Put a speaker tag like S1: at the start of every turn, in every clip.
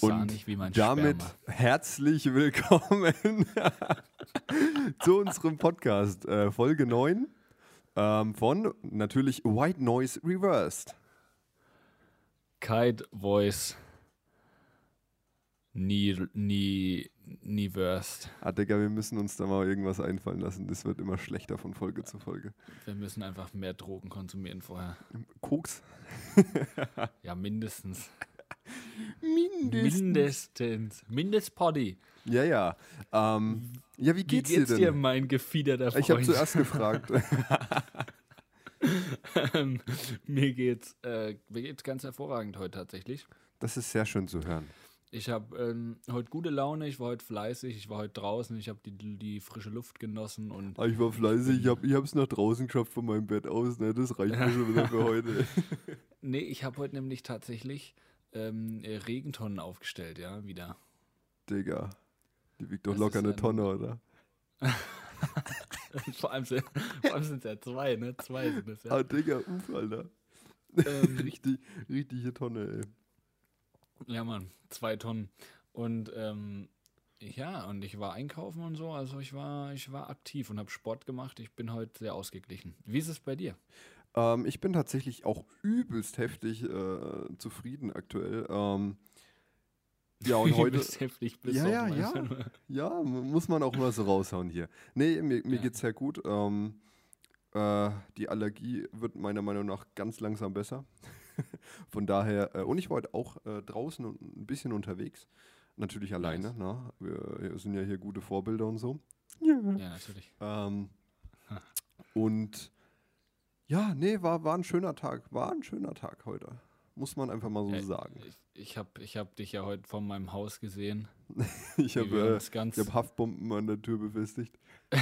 S1: Mein
S2: damit
S1: Sperma.
S2: herzlich willkommen zu unserem Podcast, äh, Folge 9 ähm, von natürlich White Noise Reversed.
S1: Kite Voice. Nie, nie, nie worst.
S2: Ah, Digga, wir müssen uns da mal irgendwas einfallen lassen. Das wird immer schlechter von Folge zu Folge.
S1: Wir müssen einfach mehr Drogen konsumieren vorher.
S2: Koks?
S1: Ja, mindestens.
S2: Mindestens.
S1: Mindestens. Mindestpoddy.
S2: Ja, ja. Ähm, ja, wie
S1: Wie
S2: geht's,
S1: geht's
S2: dir
S1: dir,
S2: denn?
S1: mein gefiederter Freund?
S2: ich habe zuerst gefragt.
S1: Ähm, mir geht's, äh, mir geht's ganz hervorragend heute tatsächlich.
S2: Das ist sehr schön zu hören.
S1: Ich habe ähm, heute gute Laune, ich war heute fleißig, ich war heute draußen, ich habe die, die frische Luft genossen und
S2: Ah, Ich war fleißig, ich habe ich hab's nach draußen geschafft von meinem Bett aus. Ne? Das reicht mir schon wieder für heute.
S1: nee, ich habe heute nämlich tatsächlich ähm, äh, Regentonnen aufgestellt, ja, wieder.
S2: Digga, die wiegt doch
S1: Das
S2: locker eine
S1: ein-
S2: Tonne, oder?
S1: vor allem sind vor allem sind's ja zwei, ne? Zwei sind es ja.
S2: Ah, Digga, uff, Alter.
S1: Ähm,
S2: Richtig, richtige Tonne, ey.
S1: Ja, Mann, zwei Tonnen. Und ähm, ja, und ich war einkaufen und so, also ich war, ich war aktiv und habe Sport gemacht. Ich bin heute sehr ausgeglichen. Wie ist es bei dir?
S2: Ähm, ich bin tatsächlich auch übelst heftig äh, zufrieden aktuell. Ähm, ja, und heute.
S1: bist heftig bis
S2: Ja, ja, ja. Ja, mu- muss man auch mal so raushauen hier. Nee, mir, mir
S1: Ja.
S2: geht's sehr gut. Ähm, äh, die Allergie wird meiner Meinung nach ganz langsam besser. Von daher, äh, und ich war heute auch äh, draußen und ein bisschen unterwegs. Natürlich alleine,
S1: Nice.
S2: ne? Wir, wir sind ja hier gute Vorbilder und so.
S1: Ja, natürlich.
S2: Ähm, und ja, nee, war, war ein schöner Tag. War ein schöner Tag heute. Muss man einfach mal so
S1: Äh,
S2: sagen.
S1: Ich, ich habe ich hab dich ja heute von meinem Haus gesehen.
S2: Ich habe
S1: ganz,
S2: äh, ich hab Haftbomben an der Tür befestigt.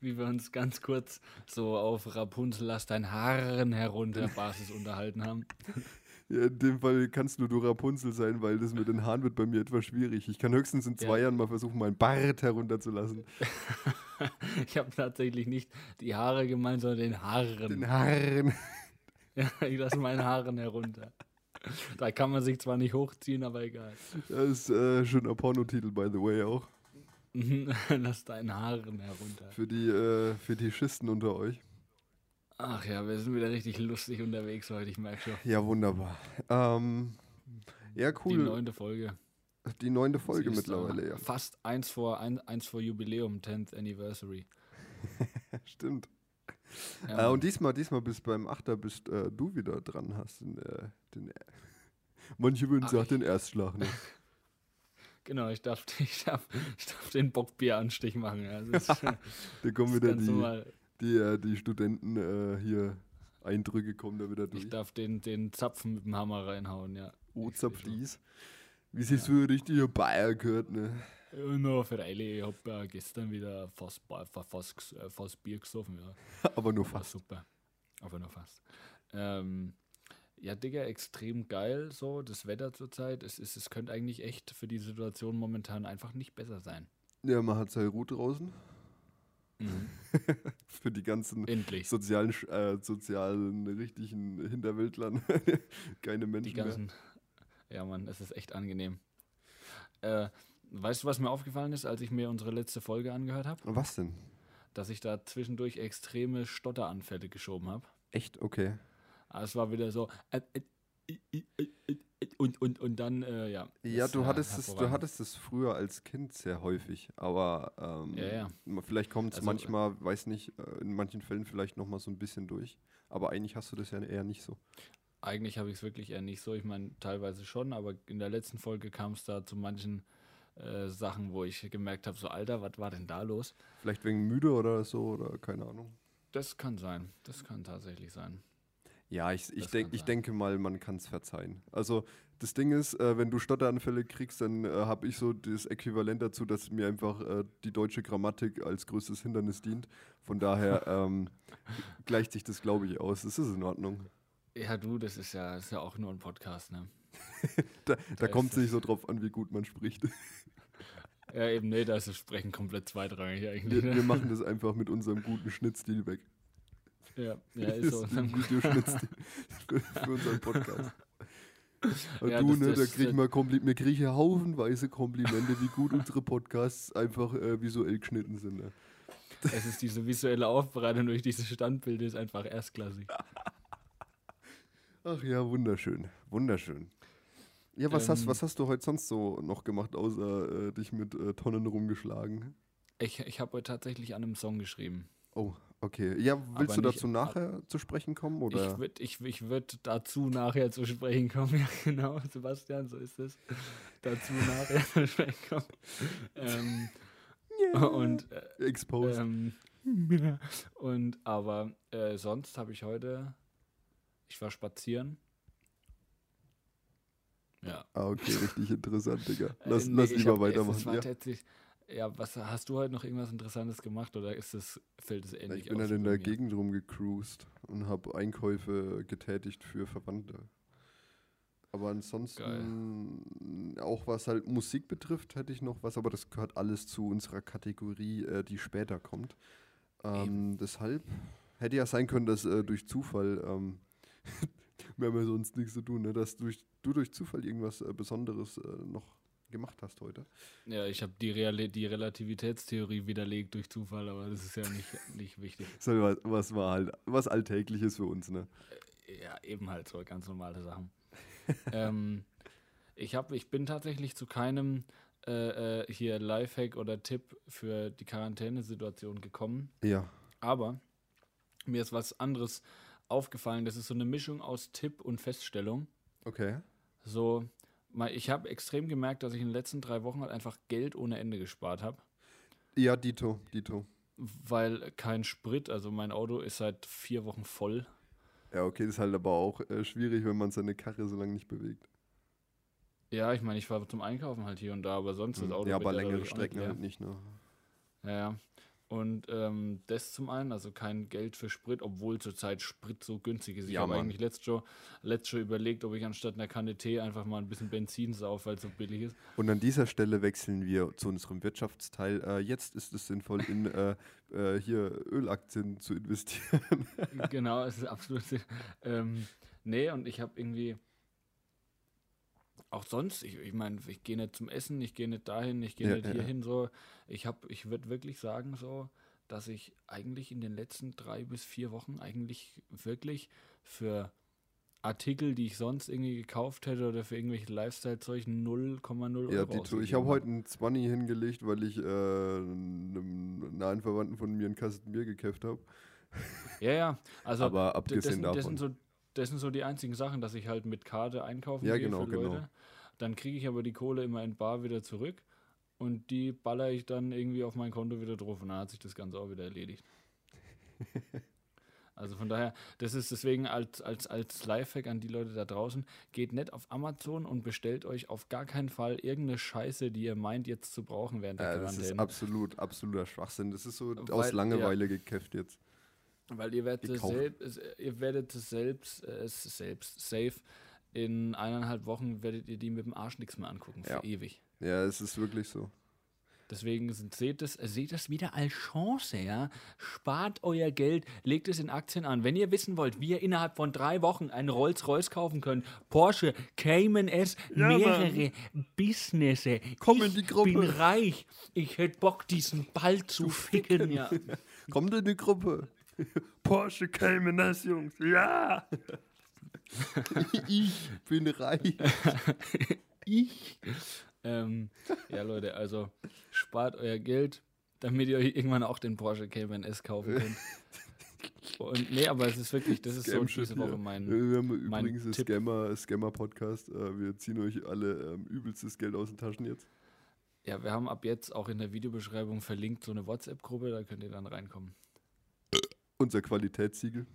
S1: wie wir uns ganz kurz so auf Rapunzel lass dein Haaren herunter Basis unterhalten haben.
S2: Ja, in dem Fall kannst nur du Rapunzel sein, weil das mit den Haaren wird bei mir etwas schwierig. Ich kann höchstens in zwei
S1: Ja.
S2: Jahren mal versuchen, meinen Bart herunterzulassen.
S1: Ich habe tatsächlich nicht die Haare gemeint, sondern den Haaren.
S2: Den Haaren.
S1: Ja, ich lasse meinen Haaren herunter. Da kann man sich zwar nicht hochziehen, aber egal.
S2: Das ist äh, schöner Pornotitel, by the way, auch.
S1: Lass deinen Haaren herunter.
S2: Für die äh, Fetischisten unter euch.
S1: Ach ja, wir sind wieder richtig lustig unterwegs heute, ich merke schon.
S2: Ja, wunderbar. Ähm, ja,
S1: Die
S2: cool.
S1: neunte Folge.
S2: Die neunte Folge mittlerweile, ja.
S1: Fast eins vor, ein, eins vor Jubiläum, 10th Anniversary.
S2: Stimmt.
S1: Ja,
S2: äh, und diesmal, diesmal bist beim Achter bist äh, du wieder dran, hast den, äh, den Manche würden sagen, den Erstschlag, ne?
S1: genau, ich darf, ich, darf, ich darf den Bockbieranstich machen. Ja. Das ist,
S2: Da kommen wieder die, die, äh, die Studenten äh, hier Eindrücke kommen da wieder durch.
S1: Ich darf den, den Zapfen mit dem Hammer reinhauen, ja.
S2: Oh,
S1: Ich
S2: Wie sich so ein richtiger Bayer gehört, ne?
S1: Ja, na, freilich, ich hab ja gestern wieder fast, fast, äh, fast Bier gesoffen, ja.
S2: Aber nur fast.
S1: super. Aber nur fast. Ähm, ja, Digga, extrem geil, so, das Wetter zurzeit. Es, ist, es könnte eigentlich echt für die Situation momentan einfach nicht besser sein.
S2: Ja, man hat seine Ruhe draußen.
S1: Mhm.
S2: Für die ganzen
S1: Endlich.
S2: sozialen, äh, sozialen, richtigen Hinterwäldlern. Keine
S1: Die
S2: Menschen mehr.
S1: Ja, Mann, es ist echt angenehm. Äh, weißt du, was mir aufgefallen ist, als ich mir unsere letzte Folge angehört habe?
S2: Was denn?
S1: Dass ich da zwischendurch extreme Stotteranfälle geschoben habe.
S2: Echt? Okay.
S1: Aber es war wieder so. Äh, äh, äh, äh, äh, und, und, und dann, äh, ja.
S2: Ja, du hattest, es, du hattest es früher als Kind sehr häufig, aber ähm,
S1: Ja, ja.
S2: vielleicht kommt es
S1: Also,
S2: manchmal, weiß nicht, in manchen Fällen vielleicht nochmal so ein bisschen durch. Aber eigentlich hast du das ja eher nicht so.
S1: Eigentlich habe ich es wirklich eher nicht so. Ich meine, teilweise schon, aber in der letzten Folge kam es da zu manchen äh, Sachen, wo ich gemerkt habe, so Alter, was war denn da los?
S2: Vielleicht wegen müde oder so oder keine Ahnung.
S1: Das kann sein. Das kann tatsächlich sein.
S2: Ja, ich, ich, denk, ich denke mal, man kann es verzeihen. Also das Ding ist, äh, wenn du Stotteranfälle kriegst, dann äh, habe ich so das Äquivalent dazu, dass mir einfach äh, die deutsche Grammatik als größtes Hindernis dient. Von daher ähm, gleicht sich das, glaube ich, aus. Das ist in Ordnung.
S1: Ja, du, das ist ja, das ist ja auch nur ein Podcast, ne?
S2: Da, da
S1: ist
S2: kommt es nicht so drauf an, wie gut man spricht.
S1: Ja, eben, nee, da ist das Sprechen komplett zweitrangig eigentlich.
S2: Wir,
S1: Ne?
S2: wir machen das einfach mit unserem guten Schnittstil weg.
S1: Ja, ja ist so.
S2: Ein Videoschnittstil für, unseren Podcast. Und
S1: Ja,
S2: du,
S1: das-
S2: ne, da
S1: das-
S2: kriegen wir, Kompli wir kriegen hier haufenweise Komplimente, wie gut unsere Podcasts einfach äh, visuell geschnitten sind. Ne?
S1: Es ist diese visuelle Aufbereitung durch diese Standbilder ist einfach erstklassig.
S2: Ach ja, wunderschön, wunderschön. Ja, was, hast,
S1: Ähm,
S2: was hast du heute sonst so noch gemacht, außer äh, dich mit äh, Tonnen rumgeschlagen?
S1: Ich, ich habe heute tatsächlich an einem Song geschrieben.
S2: Oh, okay. Ja, willst
S1: Aber
S2: du
S1: nicht-
S2: dazu nachher zu sprechen kommen? Oder?
S1: Ich würde ich, ich würd dazu nachher zu sprechen kommen. Ja, genau, Sebastian, so ist es. dazu nachher zu sprechen kommen. Ähm, Und, äh,
S2: Exposed.
S1: ähm, und aber äh, sonst habe ich heute, ich war spazieren. Ja.
S2: ah, okay, richtig interessant, Digga.
S1: Äh,
S2: Lass,
S1: nee,
S2: lass lieber
S1: hab-
S2: weitermachen.
S1: war
S2: Ja.
S1: tatsächlich, ja, was hast du heute noch irgendwas Interessantes gemacht oder ist es, fällt es ähnlich
S2: Ich bin
S1: aus
S2: halt in der
S1: mir?
S2: Gegend rumgecruised und habe Einkäufe getätigt für Verwandte. Aber ansonsten, auch was halt Musik betrifft, hätte ich noch was, aber das gehört alles zu unserer Kategorie, äh, die später kommt. Ähm, deshalb hätte ja sein können, dass äh, durch Zufall, ähm, wir haben ja sonst nichts zu tun, ne, dass durch, du durch Zufall irgendwas äh, Besonderes äh, noch gemacht hast heute.
S1: Ja, ich habe die, die Relativitätstheorie widerlegt durch Zufall, aber das ist ja nicht, nicht wichtig.
S2: So, was, was war halt, was Alltägliches für uns, ne?
S1: Ja, eben halt so ganz normale Sachen. ähm, ich, hab, ich bin tatsächlich zu keinem äh, äh, hier Lifehack oder Tipp für die Quarantänesituation gekommen.
S2: Ja.
S1: Aber mir ist was anderes aufgefallen. Das ist so eine Mischung aus Tipp und Feststellung.
S2: Okay.
S1: So, ich habe extrem gemerkt, dass ich in den letzten drei Wochen halt einfach Geld ohne Ende gespart habe.
S2: Ja, Dito, Dito.
S1: Weil kein Sprit, also mein Auto ist seit vier Wochen voll.
S2: Ja, okay, das ist halt aber auch äh, schwierig, wenn man seine Karre so lange nicht bewegt.
S1: Ja, ich meine, ich war zum Einkaufen halt hier und da, aber sonst das Auto
S2: Hm. ja,
S1: wird
S2: aber längere Strecken halt nicht, ne?
S1: Ja, ja. Und ähm, das zum einen, also kein Geld für Sprit, obwohl zurzeit Sprit so günstig ist. Ich
S2: Ja,
S1: habe eigentlich letzt schon, letzt schon überlegt, ob ich anstatt einer Kanne Tee einfach mal ein bisschen Benzin sauf, weil es so billig ist.
S2: Und an dieser Stelle wechseln wir zu unserem Wirtschaftsteil. Äh, jetzt ist es sinnvoll, in äh, äh, hier Ölaktien zu investieren.
S1: genau, es ist absolut. Ähm, nee, und ich habe irgendwie. Auch sonst, ich, ich meine, ich gehe nicht zum Essen, ich gehe nicht dahin, ich gehe
S2: Ja,
S1: nicht
S2: ja,
S1: hierhin, so. Ich habe, ich würde wirklich sagen, so, dass ich eigentlich in den letzten drei bis vier Wochen eigentlich wirklich für Artikel, die ich sonst irgendwie gekauft hätte oder für irgendwelche Lifestyle-Zeug 0,0 Euro
S2: ja, Dito, ich habe heute einen 20 hingelegt, weil ich äh, einem nahen Verwandten von mir einen Kasten Bier gekäft habe.
S1: Ja, ja, also
S2: aber abgesehen
S1: das, das,
S2: davon.
S1: sind so, das sind so die einzigen Sachen, dass ich halt mit Karte einkaufen
S2: Ja,
S1: gehe
S2: genau,
S1: für
S2: genau.
S1: Leute. Dann kriege ich aber die Kohle immer in Bar wieder zurück und die baller ich dann irgendwie auf mein Konto wieder drauf und dann hat sich das Ganze auch wieder erledigt. also von daher, das ist deswegen als, als, als Lifehack an die Leute da draußen, geht nicht auf Amazon und bestellt euch auf gar keinen Fall irgendeine Scheiße, die ihr meint jetzt zu brauchen während der
S2: ja, das ist
S1: Quarantäne.
S2: absolut, absoluter Schwachsinn. Das ist so aus
S1: Weil-
S2: Langeweile gekäfft jetzt.
S1: Weil ihr werdet, selbst, ihr werdet es selbst, äh, es selbst safe in eineinhalb Wochen werdet ihr die mit dem Arsch nichts mehr angucken, für
S2: Ja.
S1: ewig.
S2: Ja, es ist wirklich so.
S1: Deswegen sind, seht es, seht es wieder als Chance, ja. Spart euer Geld, legt es in Aktien an. Wenn ihr wissen wollt, wie ihr innerhalb von drei Wochen einen Rolls-Royce kaufen könnt, Porsche, Cayman S,
S2: Ja,
S1: mehrere Businesse.
S2: Komm
S1: ich
S2: in die Gruppe.
S1: bin reich. Ich hätte Bock, diesen Ball zu ficken, ja.
S2: Kommt in die Gruppe. Porsche Cayman S, Jungs. Ja! ich bin reich.
S1: ich. Ähm, ja, Leute, also spart euer Geld, damit ihr euch irgendwann auch den Porsche Cayman S kaufen könnt. Und nee, aber es ist wirklich, das ist so diese Woche mein.
S2: Wir haben
S1: mein
S2: übrigens das
S1: Tipp.
S2: Scammer, Scammer-Podcast. Äh, wir ziehen euch alle ähm, übelstes Geld aus den Taschen jetzt.
S1: Ja, wir haben ab jetzt auch in der Videobeschreibung verlinkt so eine WhatsApp-Gruppe, da könnt ihr dann reinkommen.
S2: Unser Qualitätssiegel.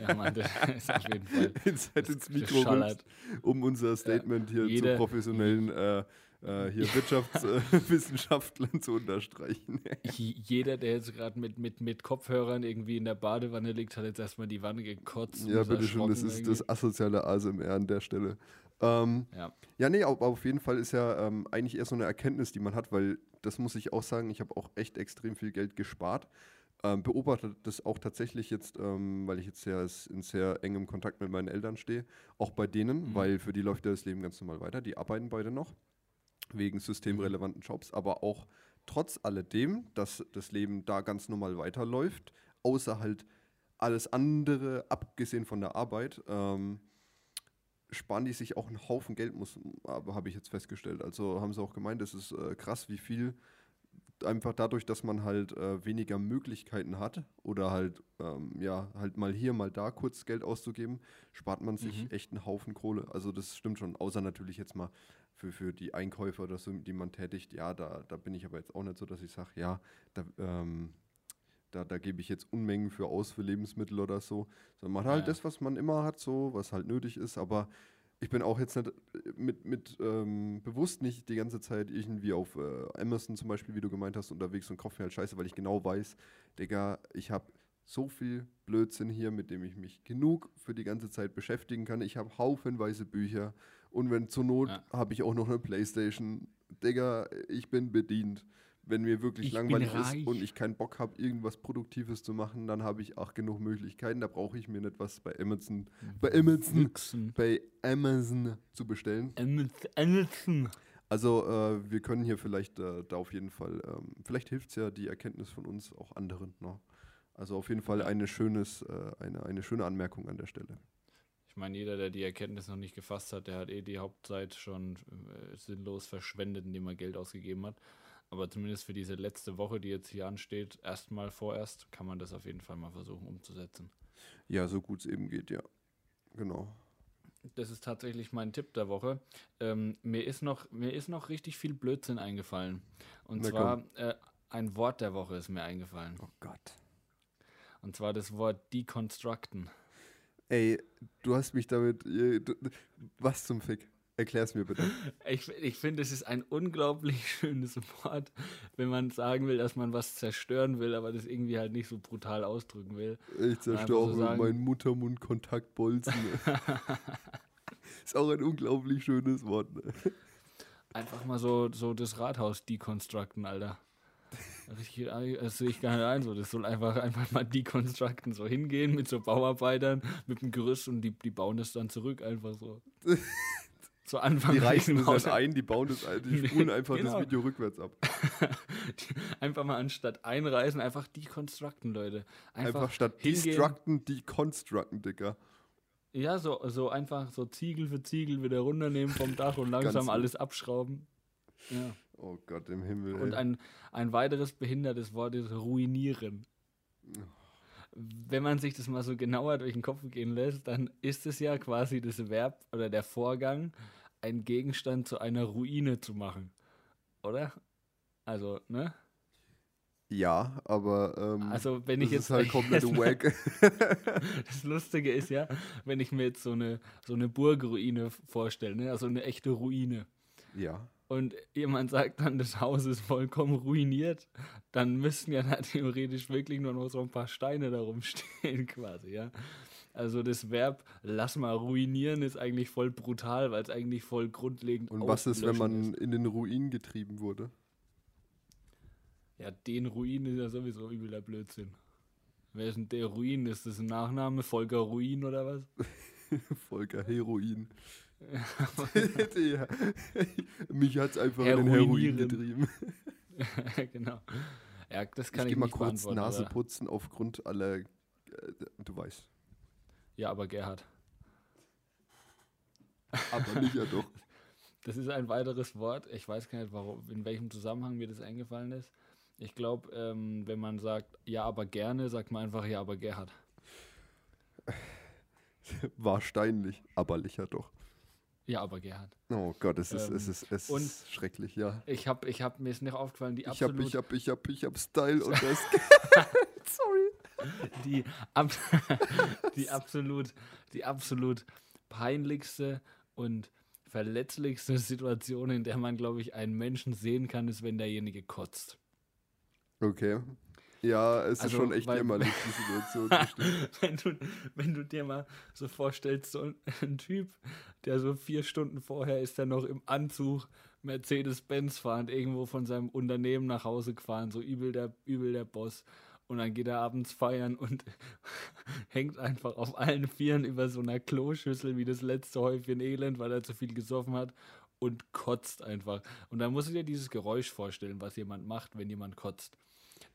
S1: Ja, Mann, das ist auf jeden Fall.
S2: Jetzt halt ins Mikro rülpst, um unser Statement hier
S1: jeder-
S2: zu professionellen äh, äh, hier Wirtschaftswissenschaftlern zu unterstreichen.
S1: Jeder, der jetzt gerade mit, mit, mit Kopfhörern irgendwie in der Badewanne liegt, hat jetzt erstmal die Wanne gekotzt. und
S2: ja,
S1: ist
S2: bitteschön, das ist
S1: irgendwie.
S2: das asoziale ASMR an der Stelle. Ähm,
S1: Ja.
S2: Ja, nee, aber auf jeden Fall ist ja ähm, eigentlich eher so eine Erkenntnis, die man hat, weil das muss ich auch sagen, ich habe auch echt extrem viel Geld gespart. Ähm, beobachte das auch tatsächlich jetzt, ähm, weil ich jetzt sehr in sehr engem Kontakt mit meinen Eltern stehe, auch bei denen,
S1: Mhm.
S2: weil für die läuft ja das Leben ganz normal weiter. Die arbeiten beide noch wegen systemrelevanten Jobs, aber auch trotz alledem, dass das Leben da ganz normal weiterläuft, außer halt alles andere, abgesehen von der Arbeit, ähm, sparen die sich auch einen Haufen Geld, muss, aber habe ich jetzt festgestellt. Also haben sie auch gemeint, es ist äh, krass, wie viel einfach dadurch, dass man halt äh, weniger Möglichkeiten hat oder halt, ähm, ja, halt mal hier, mal da kurz Geld auszugeben, spart man sich
S1: Mhm.
S2: echt einen Haufen Kohle. Also das stimmt schon, außer natürlich jetzt mal für, für die Einkäufe oder so, die man tätigt. Ja, da, da bin ich aber jetzt auch nicht so, dass ich sage, ja, da, ähm, da, da gebe ich jetzt Unmengen für aus für Lebensmittel oder so. Sondern man hat halt
S1: Ja.
S2: das, was man immer hat, so, was halt nötig ist, aber ich bin auch jetzt nicht äh, mit, mit ähm, bewusst nicht die ganze Zeit irgendwie auf äh, Amazon zum Beispiel, wie du gemeint hast, unterwegs und kaufe mir halt Scheiße, weil ich genau weiß, Digga, ich habe so viel Blödsinn hier, mit dem ich mich genug für die ganze Zeit beschäftigen kann. Ich habe haufenweise Bücher und wenn zur Not
S1: Ja.
S2: habe ich auch noch eine Playstation. Digga, ich bin bedient. Wenn mir wirklich
S1: Ich
S2: langweilig ist und ich keinen Bock habe, irgendwas Produktives zu machen, dann habe ich auch genug Möglichkeiten. Da brauche ich mir nicht was bei Amazon, bei Amazon
S1: Nixon.
S2: bei Amazon zu bestellen.
S1: Amazon.
S2: Also äh, wir können hier vielleicht äh, da auf jeden Fall, ähm, vielleicht hilft es ja die Erkenntnis von uns auch anderen. Ne? Also auf jeden Fall eine, schönes, äh, eine, eine schöne Anmerkung an der Stelle.
S1: Ich meine, jeder, der die Erkenntnis noch nicht gefasst hat, der hat eh die Hauptzeit schon äh, sinnlos verschwendet, indem er Geld ausgegeben hat. Aber zumindest für diese letzte Woche, die jetzt hier ansteht, erstmal vorerst, kann man das auf jeden Fall mal versuchen umzusetzen.
S2: Ja, so gut es eben geht, ja. Genau.
S1: Das ist tatsächlich mein Tipp der Woche. Ähm, mir, ist noch, mir ist noch richtig viel Blödsinn eingefallen. Und
S2: Na
S1: zwar äh, ein Wort der Woche ist mir eingefallen.
S2: Oh Gott.
S1: Und zwar das Wort deconstructen.
S2: Ey, du hast mich damit. äh, Was zum Fick? Erklär's mir bitte.
S1: Ich, ich finde, es ist ein unglaublich schönes Wort, wenn man sagen will, dass man was zerstören will, aber das irgendwie halt nicht so brutal ausdrücken will.
S2: Ich zerstöre
S1: so
S2: meinen Muttermund-Kontaktbolzen. Ist auch ein unglaublich schönes Wort. Ne?
S1: Einfach mal so, so das Rathaus deconstructen, Alter. Richtig, das sehe ich gar nicht ein. So. Das soll einfach, einfach mal deconstructen, so hingehen mit so Bauarbeitern, mit dem Gerüst und die, die bauen das dann zurück, einfach so. Zu Anfang.
S2: Die reißen
S1: im
S2: das
S1: Haus-
S2: ein, die bauen das die spulen einfach
S1: Genau.
S2: das Video rückwärts ab.
S1: Einfach mal anstatt einreißen, einfach deconstructen, Leute. Einfach,
S2: Einfach statt
S1: hingehen.
S2: destructen, deconstructen, Dicker.
S1: Ja, so, so einfach so Ziegel für Ziegel wieder runternehmen vom Dach und langsam alles abschrauben. Ja.
S2: Oh Gott im Himmel.
S1: Und
S2: ey.
S1: ein, ein weiteres behindertes Wort ist ruinieren. Wenn man sich das mal so genauer durch den Kopf gehen lässt, dann ist es ja quasi das Verb oder der Vorgang, einen Gegenstand zu einer Ruine zu machen. Oder? Also, ne?
S2: Ja, aber ähm,
S1: Also, wenn ich
S2: das
S1: jetzt.
S2: ist halt komplett wack.
S1: Das Lustige ist ja, wenn ich mir jetzt so eine, so eine Burgruine vorstelle, ne? also eine echte Ruine.
S2: ja.
S1: und jemand sagt dann, das Haus ist vollkommen ruiniert, dann müssten ja da theoretisch wirklich nur noch so ein paar Steine darum stehen, quasi, ja. Also das Verb lass mal ruinieren ist eigentlich voll brutal, weil es eigentlich voll grundlegend
S2: Und was ist, wenn man in den Ruin getrieben wurde?
S1: Ja, den Ruin ist ja sowieso übler Blödsinn. Wer ist denn der Ruin? Ist das ein Nachname? Volker Ruin oder was?
S2: Volker Heroin. ja. Mich hat es einfach in den. Heroin getrieben.
S1: genau. Ja, das kann
S2: ich
S1: ich,
S2: mal kurz. Nase putzen aufgrund aller. Äh, du weißt.
S1: Ja, aber Gerhard.
S2: Aber nicht ja doch.
S1: Das ist ein weiteres Wort. Ich weiß gar nicht, warum, in welchem Zusammenhang mir das eingefallen ist. Ich glaube, ähm, wenn man sagt, ja, aber gerne, sagt man einfach, ja, aber Gerhard.
S2: Wahrscheinlich, aber licher doch.
S1: Ja, aber Gerhard.
S2: Oh Gott, es ist,
S1: Ähm,
S2: es ist, es ist schrecklich, ja.
S1: Ich habe, ich hab, mir ist nicht aufgefallen, die
S2: Ich hab,
S1: absolut,
S2: ich hab, ich hab, ich hab Style und das. Sorry.
S1: Die, ab, die absolut, die absolut peinlichste und verletzlichste Situation, in der man, glaube ich, einen Menschen sehen kann, ist, wenn derjenige kotzt.
S2: Okay. Ja, es ist
S1: Also,
S2: schon echt jämmerlich, die Situation.
S1: wenn, du, wenn du dir mal so vorstellst, so ein Typ, der so vier Stunden vorher ist er noch im Anzug Mercedes-Benz fahrend irgendwo von seinem Unternehmen nach Hause gefahren, so übel der, übel der Boss. Und dann geht er abends feiern und hängt einfach auf allen Vieren über so einer Kloschüssel wie das letzte Häufchen Elend, weil er zu viel gesoffen hat und kotzt einfach. Und dann musst du dir dieses Geräusch vorstellen, was jemand macht, wenn jemand kotzt.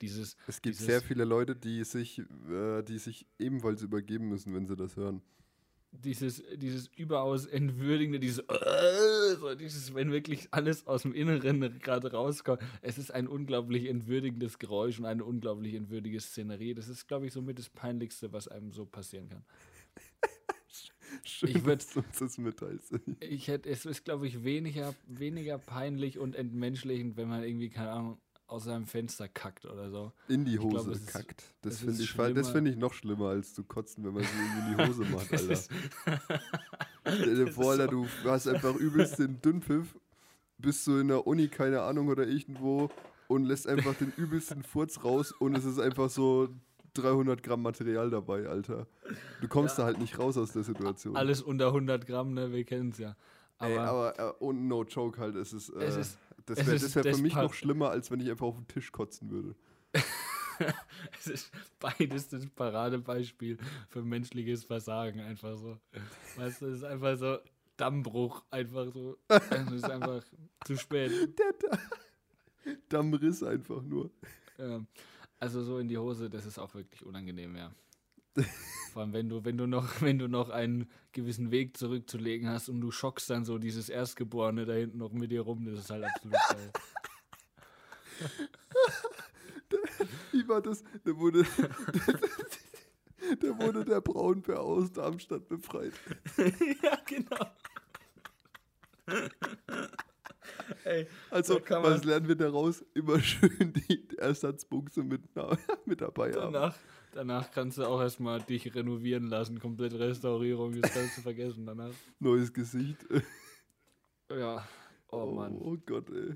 S1: Dieses,
S2: Es gibt
S1: dieses,
S2: sehr viele Leute, die sich, äh, die sich ebenfalls übergeben müssen, wenn sie das hören.
S1: Dieses, dieses überaus entwürdigende, dieses, so dieses, wenn wirklich alles aus dem Inneren gerade rauskommt. Es ist ein unglaublich entwürdigendes Geräusch und eine unglaublich entwürdige Szenerie. Das ist, glaube ich, somit das Peinlichste, was einem so passieren kann.
S2: Schön,
S1: Ich würd-
S2: dass du uns das mitteilst.
S1: Ich hätte, es ist, glaube ich, weniger, weniger peinlich und entmenschlichend, wenn man irgendwie, keine Ahnung, aus seinem Fenster kackt oder so.
S2: In die
S1: Ich glaub,
S2: Hose
S1: es ist-
S2: kackt. Das
S1: es
S2: finde ich, das find ich noch schlimmer, als zu kotzen, wenn man sie in die Hose macht, Alter. Stell dir
S1: das
S2: vor, Alter, du hast einfach übelst den Dünnpfiff, bist du in der Uni, keine Ahnung, oder irgendwo und lässt einfach den übelsten Furz raus und es ist einfach so 300 Gramm Material dabei, Alter. Du kommst
S1: Ja.
S2: da halt nicht raus aus der Situation.
S1: alles unter 100 Gramm, ne? Wir kennen es ja. Aber,
S2: Ey, aber äh, und no joke halt, es ist, äh,
S1: Es ist-
S2: das wäre wär für mich noch schlimmer, als wenn ich einfach auf den Tisch kotzen würde.
S1: es ist beides das Paradebeispiel für menschliches Versagen, einfach so. Weißt du, es ist einfach so Dammbruch, einfach so. Es ist einfach zu spät.
S2: Der da Dammriss einfach nur.
S1: Ähm, also so in die Hose, das ist auch wirklich unangenehm, ja. Vor allem, wenn du, wenn du noch, wenn du noch einen gewissen Weg zurückzulegen hast und du schockst dann so dieses Erstgeborene da hinten noch mit dir rum, das ist halt absolut geil.
S2: Wie war das? Da wurde, da wurde der Braunbär aus Darmstadt befreit.
S1: ja, genau. Ey,
S2: Also, was lernen wir daraus? Immer schön die Ersatzbuchse mit, mit dabei haben.
S1: Danach, kannst du auch erstmal dich renovieren lassen, komplett Restaurierung, das kannst du vergessen danach.
S2: Neues Gesicht.
S1: Ja, oh Mann.
S2: Oh Gott, ey.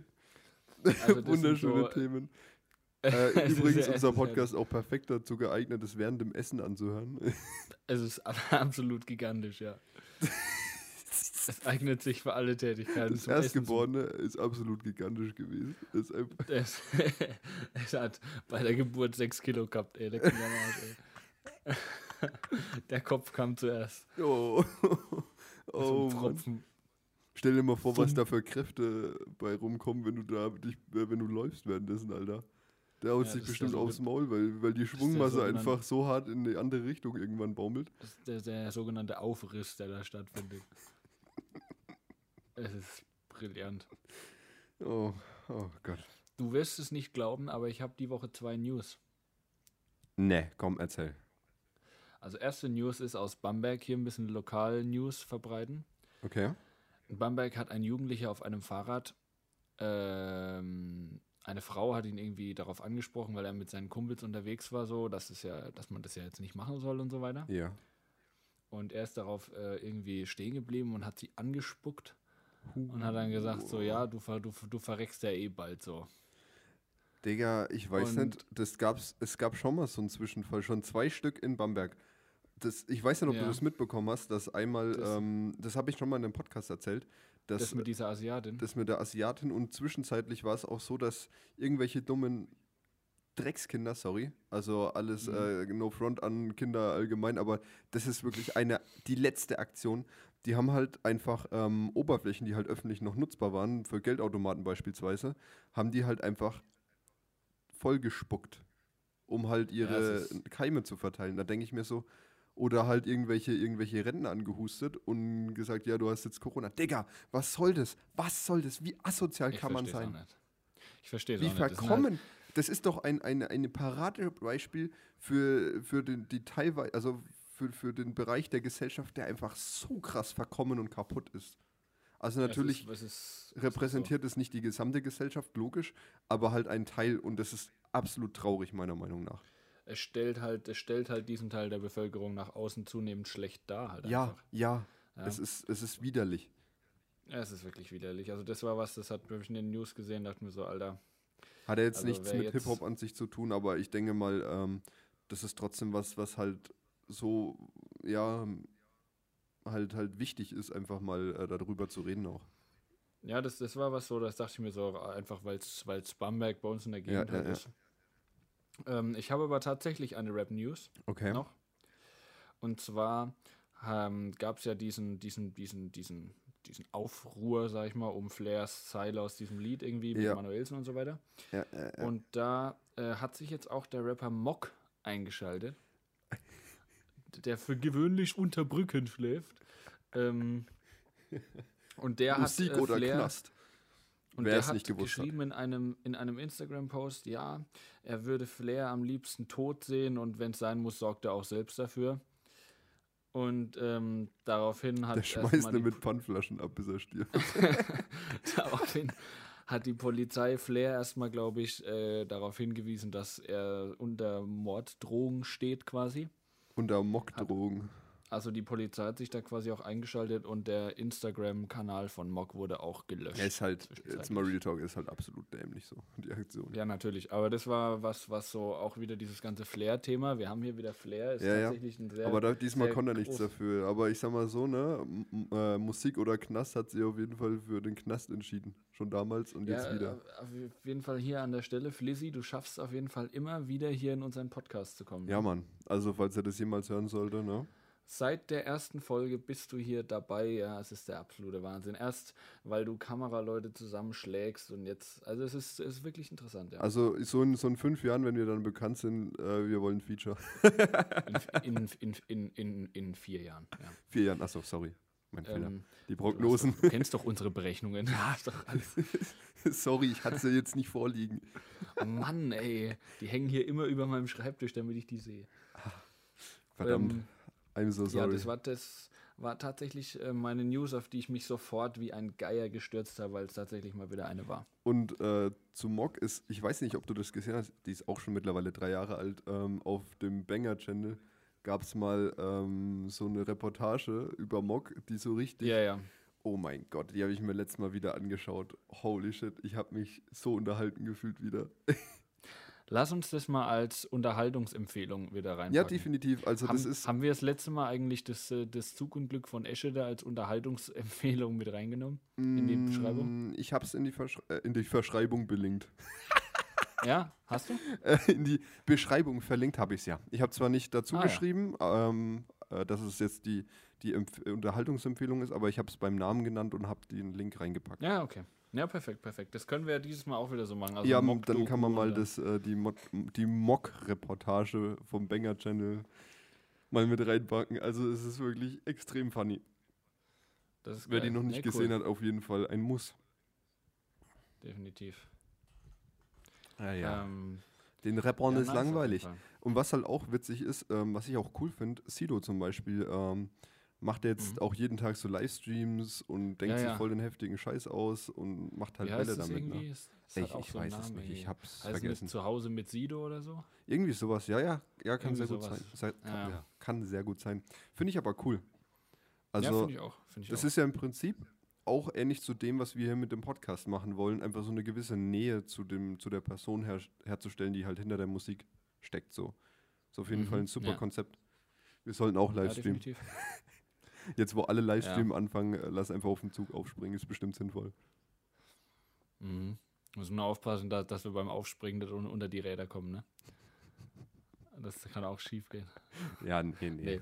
S1: Also
S2: Wunderschöne
S1: so-
S2: Themen.
S1: Es
S2: Äh,
S1: ist
S2: übrigens unser
S1: es ist ja-
S2: Podcast auch perfekt dazu geeignet, das während dem Essen anzuhören.
S1: Es ist absolut gigantisch, ja. Es eignet sich für alle Tätigkeiten.
S2: Das Erstgeborene ist absolut gigantisch gewesen.
S1: Zum- Es, es hat bei der Geburt sechs Kilo gehabt, ey. Der, Arsch, ey. der Kopf kam zuerst.
S2: oh,
S1: So
S2: oh.
S1: Pfropfen.
S2: Stell dir mal vor, was da für Kräfte bei rumkommen, wenn du da dich, äh, wenn du läufst währenddessen, Alter. Der haut
S1: Ja,
S2: sich bestimmt
S1: der
S2: aufs Maul, weil, weil die Schwungmasse einfach so hart in die andere Richtung irgendwann baumelt.
S1: Das ist der, der sogenannte Aufriss, der da stattfindet. Es ist brillant.
S2: Oh, oh Gott.
S1: Du wirst es nicht glauben, aber ich habe die Woche zwei News.
S2: Ne, komm, erzähl.
S1: Also erste News ist aus Bamberg, hier ein bisschen lokal News verbreiten.
S2: Okay.
S1: In Bamberg hat ein Jugendlicher auf einem Fahrrad, ähm, eine Frau hat ihn irgendwie darauf angesprochen, weil er mit seinen Kumpels unterwegs war, so, dass es ja, dass man das ja jetzt nicht machen soll und so weiter.
S2: Ja.
S1: Und er ist darauf äh, irgendwie stehen geblieben und hat sie angespuckt und hat dann gesagt, so, ja, du, du, du verreckst ja eh bald so.
S2: Digga, ich weiß
S1: Und-
S2: nicht, das gab's, es gab schon mal so einen Zwischenfall, schon zwei Stück in Bamberg. Das, ich weiß nicht, ob
S1: Ja.
S2: du das mitbekommen hast, dass einmal,
S1: Das-
S2: das, ähm, das habe ich schon mal in einem Podcast erzählt, dass
S1: Das mit dieser Asiatin.
S2: das mit der Asiatin und zwischenzeitlich war es auch so, dass irgendwelche dummen Dreckskinder, sorry, also alles
S1: Mhm.
S2: äh, no front an Kinder allgemein, aber das ist wirklich eine, die letzte Aktion. Die haben halt einfach ähm, Oberflächen, die halt öffentlich noch nutzbar waren, für Geldautomaten beispielsweise, haben die halt einfach vollgespuckt, um halt
S1: Ja,
S2: ihre
S1: ist-
S2: Keime zu verteilen. Da denke ich mir so, oder halt irgendwelche, irgendwelche Rentner angehustet und gesagt, ja, du hast jetzt Corona. Digga, was soll das? Was soll das? Wie asozial
S1: Ich
S2: kann man sein?
S1: Ich verstehe es
S2: Wie
S1: halt-
S2: verkommen. Das ist doch ein, ein, ein Paradebeispiel für, für den, die teilweise, also für, für den Bereich der Gesellschaft, der einfach so krass verkommen und kaputt ist. Also
S1: es
S2: natürlich
S1: ist, es ist, es ist
S2: repräsentiert es nicht die gesamte Gesellschaft, logisch, aber halt ein Teil und das ist absolut traurig, meiner Meinung nach.
S1: So. Es stellt halt, es stellt halt diesen Teil der Bevölkerung nach außen zunehmend schlecht dar. Halt
S2: Ja,
S1: einfach.
S2: ja,
S1: Ja.
S2: Es, ist, es ist widerlich.
S1: Ja, es ist wirklich widerlich. Also das war was, das hat mich in den News gesehen, dachte mir so, Alter.
S2: Hat er jetzt
S1: Also
S2: nichts mit
S1: jetzt-
S2: Hip-Hop an sich zu tun, aber ich denke mal, ähm, das ist trotzdem was, was halt so, ja, halt halt wichtig ist, einfach mal äh, darüber zu reden auch.
S1: Ja, das, das war was so, das dachte ich mir so, einfach weil es Bamberg bei uns in der Gegend
S2: Ja,
S1: halt
S2: ja, ja.
S1: ist. Ähm, ich habe aber tatsächlich eine Rap-News
S2: Okay.
S1: noch. Und zwar ähm, gab es ja diesen, diesen, diesen, diesen, diesen Aufruhr, sag ich mal, um Flairs Zeile aus diesem Lied irgendwie mit
S2: Ja.
S1: Manuelsen und so weiter.
S2: Ja, äh.
S1: Und da äh, hat sich jetzt auch der Rapper Mock eingeschaltet, der für gewöhnlich unter Brücken schläft. Ähm, und der
S2: Musik
S1: hat äh,
S2: oder
S1: Flair,
S2: Knast.
S1: und
S2: wer
S1: der
S2: es
S1: hat
S2: nicht gewusst hat.
S1: geschrieben in einem, in einem Instagram-Post, ja, er würde Flair am liebsten tot sehen und wenn es sein muss, sorgt er auch selbst dafür. Und ähm, daraufhin hat
S2: Der schmeißt ihn mit Pfandflaschen ab, bis er stirbt.
S1: daraufhin hat die Polizei Flair erstmal, glaube ich, äh, darauf hingewiesen, dass er unter Morddrohung steht quasi.
S2: Unter Mockdrogen.
S1: Also die Polizei hat sich da quasi auch eingeschaltet und der Instagram-Kanal von Mock wurde auch gelöscht.
S2: Er ist halt, jetzt mal Real Talk, ist halt absolut dämlich so, die Aktion.
S1: Ja, natürlich. Aber das war was, was so auch wieder dieses ganze Flair-Thema. Wir haben hier wieder Flair, ist
S2: Ja, ja.
S1: tatsächlich ein sehr.
S2: Aber da, diesmal konnte er nichts dafür. Aber ich sag mal so, ne, M äh, Musik oder Knast hat sie auf jeden Fall für den Knast entschieden. Schon damals und jetzt
S1: ja,
S2: wieder.
S1: äh, Auf jeden Fall hier an der Stelle, Flizzy, du schaffst auf jeden Fall immer wieder hier in unseren Podcast zu kommen.
S2: Ja, Mann. Also, falls er das jemals hören sollte, ne?
S1: Seit der ersten Folge bist du hier dabei. Ja, es ist der absolute Wahnsinn. Erst, weil du Kameraleute zusammenschlägst und jetzt, also es ist, es ist wirklich interessant, ja.
S2: Also, so in, so in fünf Jahren, wenn wir dann bekannt sind, äh, wir wollen Feature.
S1: In, in, in, in, in, vier Jahren, ja.
S2: Vier Jahren, achso, sorry. Mein Fehler.
S1: Ähm,
S2: Die
S1: du,
S2: Prognosen.
S1: doch, du kennst doch unsere Berechnungen. Ja, doch alles.
S2: sorry, ich hatte sie jetzt nicht vorliegen.
S1: Oh Mann, ey. Die hängen hier immer über meinem Schreibtisch, damit ich die sehe.
S2: Verdammt.
S1: Ähm,
S2: I'm so
S1: ja,
S2: sorry.
S1: das war, das war tatsächlich äh, meine News, auf die ich mich sofort wie ein Geier gestürzt habe, weil es tatsächlich mal wieder eine war.
S2: Und äh, zu Mock ist, ich weiß nicht, ob du das gesehen hast, die ist auch schon mittlerweile drei Jahre alt. Ähm, auf dem Banger-Channel gab es mal ähm, so eine Reportage über Mock, die so richtig.
S1: Ja, ja.
S2: Oh mein Gott, die habe ich mir letztes Mal wieder angeschaut. Holy shit, ich habe mich so unterhalten gefühlt wieder.
S1: Lass uns das mal als Unterhaltungsempfehlung wieder reinpacken.
S2: Ja, definitiv. Also,
S1: haben,
S2: das ist.
S1: haben wir das letzte Mal eigentlich das, äh, das Zug und Glück von Esche da als Unterhaltungsempfehlung mit reingenommen? in die Beschreibung?
S2: Mm, Ich habe es in, die Verschre- äh, in die Verschreibung belinkt.
S1: Ja, hast du?
S2: Äh, in die Beschreibung verlinkt habe ich es ja. Ich habe zwar nicht dazu
S1: Ah, ja.
S2: geschrieben, ähm, äh, dass es jetzt die, die Empf Unterhaltungsempfehlung ist, aber ich habe es beim Namen genannt und habe den Link reingepackt.
S1: Ja, okay. Ja, perfekt, perfekt. Das können wir ja dieses Mal auch wieder so machen. Also
S2: ja, dann kann man mal das, äh, die, Mod die Mock-Reportage vom Banger-Channel mal mit reinpacken. Also es ist wirklich extrem funny.
S1: Das ist
S2: Wer die noch nicht
S1: Nee, cool.
S2: gesehen hat, auf jeden Fall ein Muss.
S1: Definitiv.
S2: Ja,
S1: Ähm,
S2: Den Rappern
S1: ja,
S2: ist
S1: nice
S2: langweilig. Und was halt auch witzig ist, ähm, was ich auch cool finde, Sido zum Beispiel, ähm, macht jetzt
S1: Mhm.
S2: auch jeden Tag so Livestreams und denkt
S1: Ja,
S2: sich
S1: ja.
S2: voll den heftigen Scheiß aus und macht halt
S1: das
S2: damit. Ne?
S1: Es- es hat
S2: Ich,
S1: auch
S2: ich
S1: so
S2: weiß es nicht, ich hab's
S1: Heißt es
S2: vergessen.
S1: zu Hause mit Sido oder so?
S2: Irgendwie sowas, ja, ja, ja, kann
S1: Irgendwie
S2: sehr gut
S1: sowas.
S2: sein. Sei,
S1: Ja.
S2: ja, kann sehr gut sein. Finde ich aber cool.
S1: ja,
S2: Also,
S1: finde ich auch. Find ich
S2: das
S1: auch.
S2: ist ja im Prinzip auch ähnlich zu dem, was wir hier mit dem Podcast machen wollen, einfach so eine gewisse Nähe zu, dem, zu der Person her, herzustellen, die halt hinter der Musik steckt. So. Ist auf jeden
S1: Mhm,
S2: Fall ein super
S1: ja.
S2: Konzept. Wir sollten auch
S1: ja,
S2: Livestreamen.
S1: definitiv.
S2: Jetzt, wo alle Livestream anfangen, äh, lass einfach auf den Zug aufspringen, ist bestimmt sinnvoll.
S1: Mhm. Müssen nur aufpassen, dass, dass wir beim Aufspringen nicht un- unter die Räder kommen, ne? Das kann auch schief gehen.
S2: Ja, nee, nee.
S1: Nee.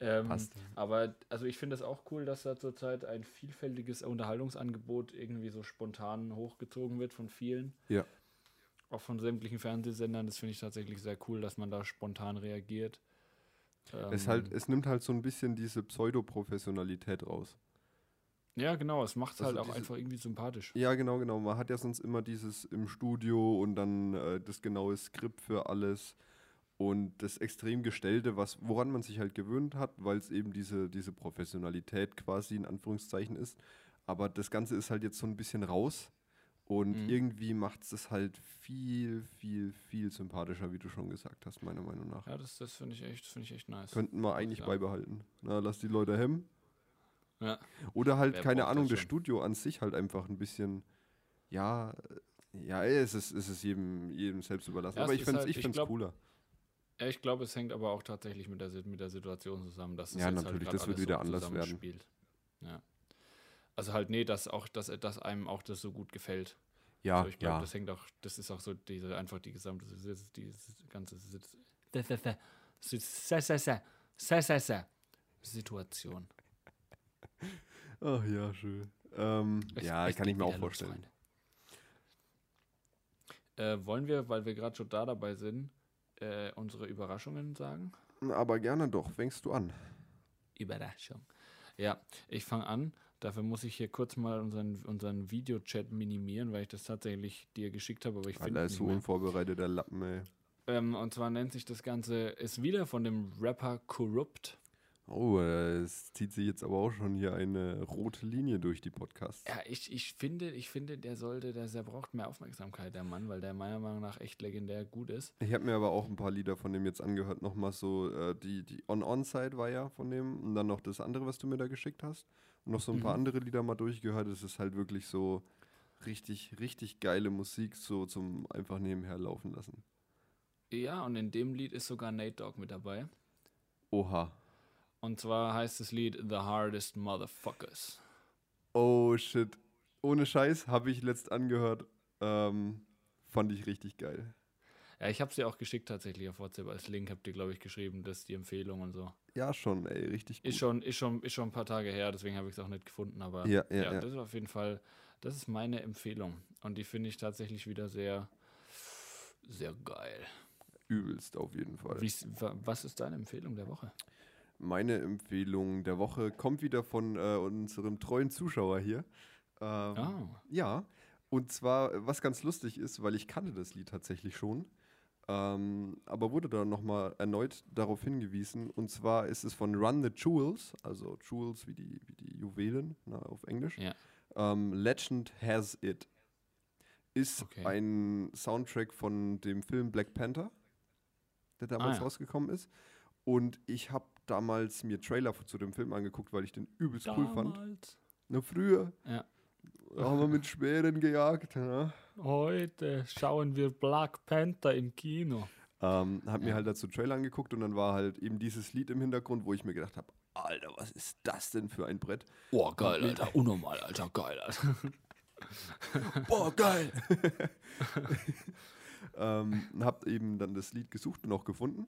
S1: Ähm,
S2: Passt.
S1: Aber also ich finde es auch cool, dass da zurzeit ein vielfältiges Unterhaltungsangebot irgendwie so spontan hochgezogen wird von vielen.
S2: Ja.
S1: Auch von sämtlichen Fernsehsendern. Das finde ich tatsächlich sehr cool, dass man da spontan reagiert.
S2: Es,
S1: Ähm,
S2: halt, es nimmt halt so ein bisschen diese Pseudoprofessionalität raus.
S1: ja, genau, es macht es
S2: Also
S1: halt auch
S2: diese-
S1: einfach irgendwie sympathisch.
S2: Ja, genau, genau. Man hat ja sonst immer dieses im Studio und dann äh, das genaue Skript für alles und das extrem gestellte, was, woran man sich halt gewöhnt hat, weil es eben diese, diese Professionalität quasi in Anführungszeichen ist. Aber das Ganze ist halt jetzt so ein bisschen raus und
S1: Mhm.
S2: irgendwie macht es das halt viel, viel, viel sympathischer, wie du schon gesagt hast, meiner Meinung nach.
S1: Ja, das, das finde ich echt, finde ich echt nice.
S2: Könnten wir eigentlich
S1: Ja.
S2: beibehalten. Na, lass die Leute hemmen.
S1: Ja.
S2: Oder halt,
S1: Wer
S2: keine Ahnung,
S1: das
S2: das? Studio an sich halt einfach ein bisschen, ja, ja, es ist, es ist jedem, jedem selbst überlassen.
S1: Ja,
S2: aber ich finde es
S1: halt-
S2: ich
S1: ich
S2: find's
S1: glaub,
S2: cooler.
S1: Ja, ich glaube, es hängt aber auch tatsächlich mit der, mit der Situation zusammen, dass es
S2: Ja,
S1: jetzt
S2: natürlich,
S1: halt
S2: das wird wieder
S1: so
S2: anders werden.
S1: zusammenspielt. Ja. Also halt, nee, dass auch, dass, dass einem auch das so gut gefällt.
S2: Ja,
S1: so, ich glaube,
S2: ja.
S1: das hängt auch, das ist auch so diese, einfach die gesamte Sitz, dieses ganze Situation.
S2: Ach ja, schön. Ähm,
S1: Es-
S2: ja,
S1: es
S2: kann ich mir auch vorstellen.
S1: Äh, wollen wir, weil wir gerade schon da dabei sind, äh, unsere Überraschungen sagen?
S2: Aber gerne doch, fängst du an.
S1: Überraschung. Ja, ich fange an. Dafür muss ich hier kurz mal unseren, unseren Videochat minimieren, weil ich das tatsächlich dir geschickt habe, aber ich finde
S2: so unvorbereiteter Lappen, ey.
S1: Ähm, und zwar nennt sich das Ganze, ist wieder von dem Rapper Corrupt.
S2: Oh, es zieht sich jetzt aber auch schon hier eine rote Linie durch die Podcasts.
S1: Ja, ich, ich finde, ich finde, der sollte, der, der braucht mehr Aufmerksamkeit, der Mann, weil der meiner Meinung nach echt legendär gut ist.
S2: Ich habe mir aber auch ein paar Lieder von dem jetzt angehört, nochmal so, äh, die, die On-On-Side war ja von dem und dann noch das andere, was du mir da geschickt hast. Und noch so ein paar
S1: Mhm.
S2: andere Lieder mal durchgehört. Es ist halt wirklich so richtig, richtig geile Musik, so zum einfach nebenher laufen lassen.
S1: Ja, und in dem Lied ist sogar Nate Dogg mit dabei.
S2: Oha.
S1: Und zwar heißt das Lied The Hardest Motherfuckers.
S2: Oh shit. Ohne Scheiß habe ich letzt angehört. Ähm, fand ich richtig geil.
S1: Ja, ich habe sie auch geschickt tatsächlich auf WhatsApp als Link, habt ihr, glaube ich, geschrieben, das ist die Empfehlung und so.
S2: Ja, schon, ey, richtig gut.
S1: Ist schon, ist schon, ist schon ein paar Tage her, deswegen habe ich es auch nicht gefunden, aber
S2: Ja, ja, ja.
S1: das ist auf jeden Fall, das ist meine Empfehlung. Und die finde ich tatsächlich wieder sehr, sehr geil.
S2: Übelst auf jeden Fall.
S1: Wie, wa- was ist deine Empfehlung der Woche?
S2: Meine Empfehlung der Woche kommt wieder von äh, unserem treuen Zuschauer hier. Ähm,
S1: Ah,
S2: Ja, und zwar, was ganz lustig ist, weil ich kannte das Lied tatsächlich schon, ähm, aber wurde dann nochmal erneut darauf hingewiesen. Und zwar ist es von Run the Jewels, also Jewels wie die, wie die Juwelen na, auf Englisch.
S1: Ja.
S2: Ähm, Legend Has It. Ist
S1: Okay.
S2: ein Soundtrack von dem Film Black Panther, der damals
S1: Ah, ja.
S2: rausgekommen ist. Und ich habe damals mir Trailer zu dem Film angeguckt, weil ich den übelst cool fand.
S1: damals.
S2: Na, früher
S1: Ja.
S2: haben wir mit Schweren gejagt. Ja.
S1: Heute schauen wir Black Panther im Kino.
S2: Ähm, hab mir halt dazu Trailer angeguckt und dann war halt eben dieses Lied im Hintergrund, wo ich mir gedacht habe, Alter, was ist das denn für ein Brett?
S1: Oh, geil, Alter. Unnormal, Alter. Geil, Alter.
S2: Boah, geil! ähm, hab eben dann das Lied gesucht und auch gefunden.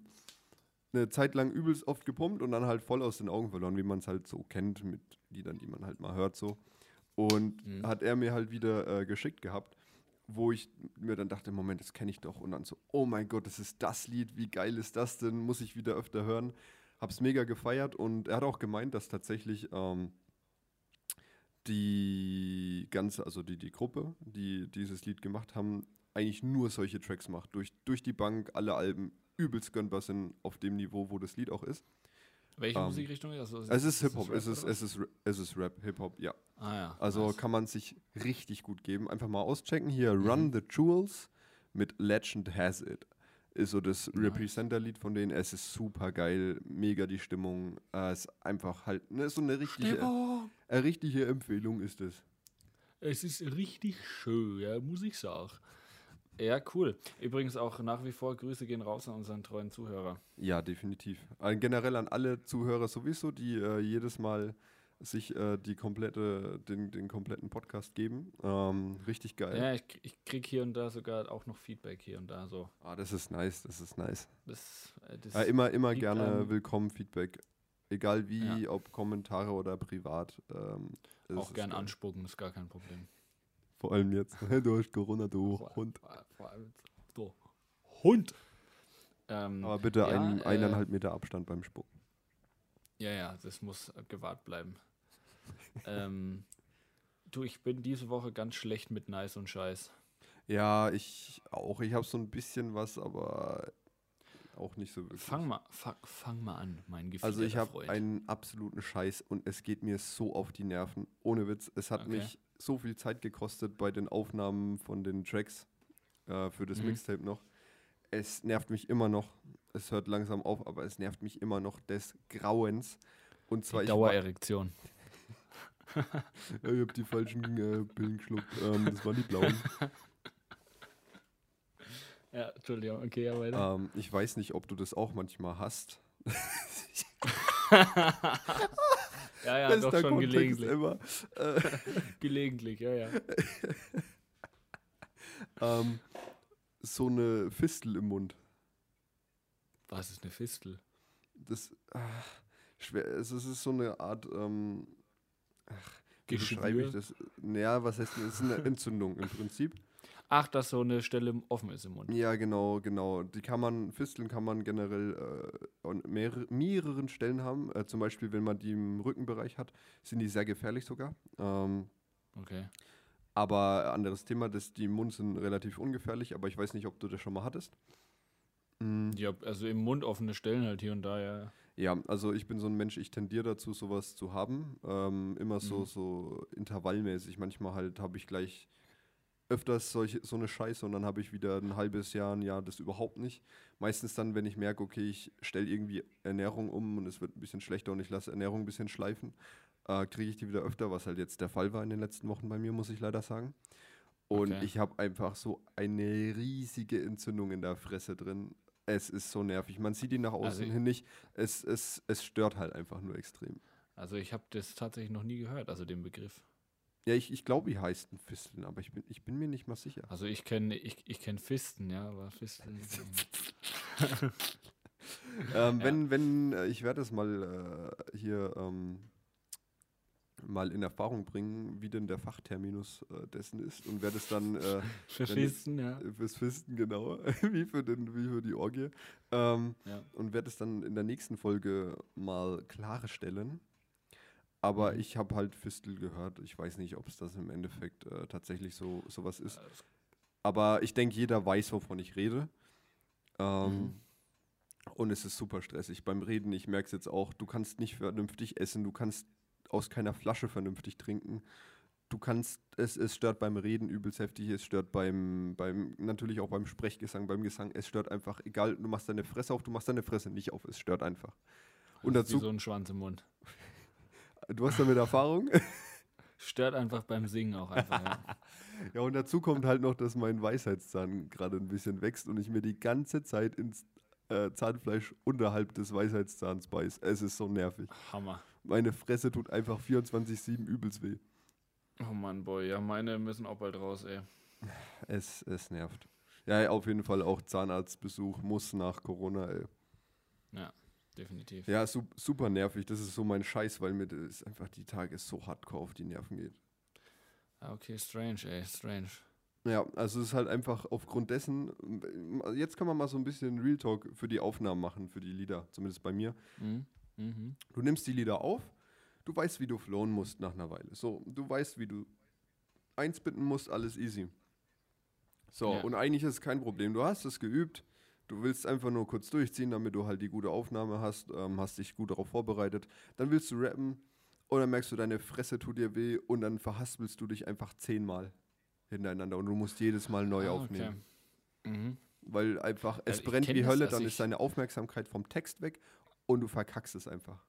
S2: Eine Zeit lang übelst oft gepumpt und dann halt voll aus den Augen verloren, wie man es halt so kennt mit Liedern, die man halt mal hört so. Und
S1: Mhm.
S2: hat er mir halt wieder äh, geschickt gehabt, wo ich mir dann dachte, Moment, das kenne ich doch. Und dann so, oh mein Gott, das ist das Lied, wie geil ist das denn? Muss ich wieder öfter hören. Hab's mega gefeiert und er hat auch gemeint, dass tatsächlich ähm, die ganze, also die, die Gruppe, die dieses Lied gemacht haben, eigentlich nur solche Tracks macht. Durch, durch die Bank, alle Alben übelst gönnbar sind auf dem Niveau, wo das Lied auch ist.
S1: Welche
S2: Ähm,
S1: Musikrichtung ist das?
S2: Es ist Hip-Hop,
S1: Rap
S2: es ist, es ist, es ist Rap, Hip-Hop, ja.
S1: Ah ja.
S2: Also
S1: nice.
S2: kann man sich richtig gut geben. Einfach mal auschecken. Hier
S1: Mhm.
S2: Run the Jewels mit Legend Has It. Ist so das
S1: Nice.
S2: Representer-Lied von denen. Es ist super geil, mega die Stimmung. Äh, ist einfach halt ne, so eine richtige, eine richtige Empfehlung ist es.
S1: Es ist richtig schön, ja, muss ich sagen. Ja, cool. Übrigens auch nach wie vor Grüße gehen raus an unseren treuen Zuhörer.
S2: Ja, definitiv. Äh, generell an alle Zuhörer sowieso, die äh, jedes Mal sich äh, die komplette, den, den kompletten Podcast geben. Ähm, richtig geil.
S1: Ja, ich, ich krieg hier und da sogar auch noch Feedback hier und da so.
S2: Ah, das ist nice, das ist nice.
S1: Das, äh, das
S2: Ja, immer, immer gerne willkommen Feedback. Egal wie,
S1: Ja.
S2: ob Kommentare oder privat. Ähm,
S1: auch gern
S2: geil.
S1: anspucken, ist gar kein Problem.
S2: Vor allem jetzt. Du hast Corona, du
S1: Vor-
S2: Hund.
S1: Vor, vor allem so. Hund! Ähm,
S2: Aber bitte
S1: ja,
S2: ein,
S1: äh,
S2: eineinhalb Meter Abstand beim Spucken.
S1: Ja, ja, das muss gewahrt bleiben. ähm, du, ich bin diese Woche ganz schlecht mit Nice und Scheiß.
S2: Ja, ich auch. Ich habe so ein bisschen was, aber auch nicht so wirklich.
S1: Fang mal, fang, fang mal an, mein Gefühl.
S2: Also ich habe einen absoluten Scheiß und es geht mir so auf die Nerven. Ohne Witz. Es hat
S1: Okay.
S2: mich so viel Zeit gekostet bei den Aufnahmen von den Tracks äh, für das
S1: Mhm.
S2: Mixtape noch. Es nervt mich immer noch. Es hört langsam auf, aber es nervt mich immer noch des Grauens. Und zwar
S1: Die Dauererektion.
S2: ich habe die falschen äh, Pillen geschluckt. Ähm, das waren die blauen.
S1: Ja, Entschuldigung, okay, ja, weiter.
S2: ähm, ich weiß nicht, ob du das auch manchmal hast.
S1: ja, ja,
S2: Bester
S1: doch schon
S2: Kontext
S1: gelegentlich.
S2: Immer.
S1: Gelegentlich, ja, ja.
S2: ähm, so eine Fistel im Mund.
S1: Was ist eine Fistel?
S2: Das ah, schwer. Es ist, so eine Art. Ähm, ach, wie beschreibe ich das? Naja, was heißt das? Es ist eine Entzündung im Prinzip.
S1: Ach, dass so eine Stelle offen ist im Mund.
S2: Ja, genau, genau. Die kann man, Fisteln kann man generell äh, an mehrere, mehreren Stellen haben. Äh, zum Beispiel, wenn man die im Rückenbereich hat, sind die sehr gefährlich sogar. Ähm,
S1: Okay.
S2: aber anderes Thema, das, die im Mund sind relativ ungefährlich, aber ich weiß nicht, ob du das schon mal hattest. Mm,
S1: Ja, also im Mund offene Stellen halt hier und da, ja.
S2: Ja, also ich bin so ein Mensch, ich tendiere dazu, sowas zu haben. Ähm, immer so,
S1: Mhm.
S2: so intervallmäßig. Manchmal halt habe ich gleich öfters solche, so eine Scheiße und dann habe ich wieder ein halbes Jahr, ein Jahr das überhaupt nicht. Meistens dann, wenn ich merke, okay, ich stelle irgendwie Ernährung um und es wird ein bisschen schlechter und ich lasse Ernährung ein bisschen schleifen, äh, kriege ich die wieder öfter, was halt jetzt der Fall war in den letzten Wochen bei mir, muss ich leider sagen. Und
S1: Okay.
S2: ich habe einfach so eine riesige Entzündung in der Fresse drin. Es ist so nervig. Man sieht ihn nach außen
S1: Also
S2: hin nicht. Es, es, es stört halt einfach nur extrem.
S1: Also ich habe das tatsächlich noch nie gehört, also den Begriff.
S2: Ja, ich, ich glaube, die heißt ein Fisteln, aber ich bin, ich bin mir nicht mal sicher.
S1: Also ich kenne ich, ich kenn Fisten, ja, aber Fisteln.
S2: Ähm,
S1: Ja.
S2: Wenn, wenn, äh, ich werde es mal äh, hier ähm, mal in Erfahrung bringen, wie denn der Fachterminus äh, dessen ist und werde es dann äh,
S1: Für Fisten, ja.
S2: fürs Fisten genau, wie für, den, wie für die Orgie, ähm,
S1: ja.
S2: und werde es dann in der nächsten Folge mal klarstellen. Aber
S1: Mhm.
S2: ich habe halt Fistel gehört. Ich weiß nicht, ob es das im Endeffekt äh, tatsächlich so sowas ist. Aber ich denke, jeder weiß, wovon ich rede. Ähm,
S1: Mhm.
S2: Und es ist super stressig beim Reden. Ich merke es jetzt auch. Du kannst nicht vernünftig essen. Du kannst aus keiner Flasche vernünftig trinken. Du kannst, es, es stört beim Reden übelst heftig. Es stört beim, beim, natürlich auch beim Sprechgesang, beim Gesang. Es stört einfach, egal, du machst deine Fresse auf, du machst deine Fresse nicht auf. Es stört einfach. Und dazu,
S1: Wie so ein Schwanz im Mund.
S2: Du hast damit Erfahrung.
S1: Stört einfach beim Singen auch einfach, ja.
S2: Ja, und dazu kommt halt noch, dass mein Weisheitszahn gerade ein bisschen wächst und ich mir die ganze Zeit ins äh, Zahnfleisch unterhalb des Weisheitszahns beiß. Es ist so nervig.
S1: Hammer.
S2: Meine Fresse tut einfach 24-7 übelst weh.
S1: Oh Mann, Boy, ja, meine müssen auch bald raus, ey.
S2: Es, es nervt. Ja, auf jeden Fall auch Zahnarztbesuch muss nach Corona, ey.
S1: Definitiv.
S2: Ja, su super nervig. Das ist so mein Scheiß, weil mir das einfach die Tage so hardcore auf die Nerven geht.
S1: Ah, okay, strange, ey, strange.
S2: Ja, also es ist halt einfach aufgrund dessen, jetzt kann man mal so ein bisschen Real Talk für die Aufnahmen machen, für die Lieder, zumindest bei mir.
S1: Mhm. Mhm.
S2: Du nimmst die Lieder auf, du weißt, wie du flowen musst nach einer Weile. So, du weißt, wie du einsbinden musst, alles easy. So,
S1: Ja.
S2: und eigentlich ist es kein Problem. Du hast es geübt, du willst einfach nur kurz durchziehen, damit du halt die gute Aufnahme hast, ähm, hast dich gut darauf vorbereitet. Dann willst du rappen und dann merkst du, deine Fresse tut dir weh und dann verhaspelst du dich einfach zehnmal hintereinander und du musst jedes Mal neu
S1: Ah,
S2: aufnehmen.
S1: Okay. Mhm.
S2: Weil einfach, es
S1: ich
S2: brennt wie
S1: das,
S2: Hölle,
S1: also
S2: dann ist deine Aufmerksamkeit vom Text weg und du verkackst es einfach.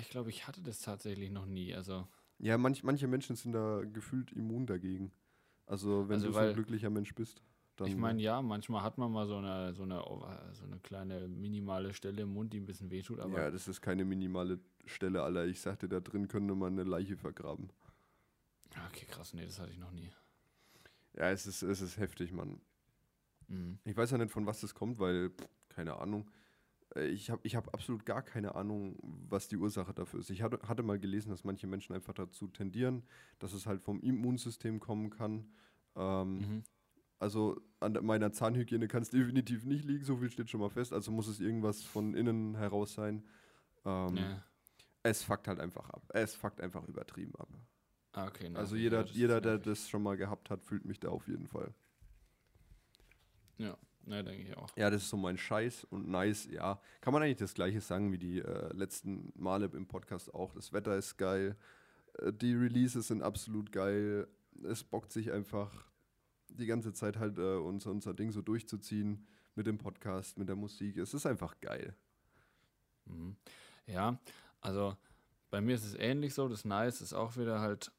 S1: Ich glaube, ich hatte das tatsächlich noch nie. Also,
S2: Ja, manch, manche Menschen sind da gefühlt immun dagegen. Also wenn
S1: Also,
S2: du so ein glücklicher Mensch bist.
S1: Ich meine, ja, manchmal hat man mal so eine, so, eine, so eine kleine minimale Stelle im Mund, die ein bisschen wehtut, aber
S2: ja, das ist keine minimale Stelle, Alter. Ich sagte, da drin könnte man eine Leiche vergraben.
S1: Okay, krass, nee, das hatte ich noch nie.
S2: Ja, es ist, es ist heftig, Mann.
S1: Mhm.
S2: Ich weiß ja nicht, von was das kommt, weil, pff, keine Ahnung. Äh, Ich habe ich hab absolut gar keine Ahnung, was die Ursache dafür ist. Ich hatte, hatte mal gelesen, dass manche Menschen einfach dazu tendieren, dass es halt vom Immunsystem kommen kann. Ähm,
S1: Mhm.
S2: Also an meiner Zahnhygiene kann es definitiv nicht liegen, so viel steht schon mal fest. Also muss es irgendwas von innen heraus sein. Ähm,
S1: Ja.
S2: Es fuckt halt einfach ab. Es fuckt einfach übertrieben ab.
S1: Ah, okay. na,
S2: Also jeder,
S1: ja,
S2: jeder der das schon mal gehabt hat, fühlt mich da auf jeden Fall.
S1: Ja, ne, denke ich auch.
S2: Ja, das ist so mein Scheiß und nice, ja. Kann man eigentlich das gleiche sagen wie die äh, letzten Male im Podcast auch. Das Wetter ist geil, äh, die Releases sind absolut geil. Es bockt sich einfach die ganze Zeit halt äh, unser, unser Ding so durchzuziehen mit dem Podcast, mit der Musik. Es ist einfach geil.
S1: Mhm. Ja, also bei mir ist es ähnlich so. Das Nice ist auch wieder halt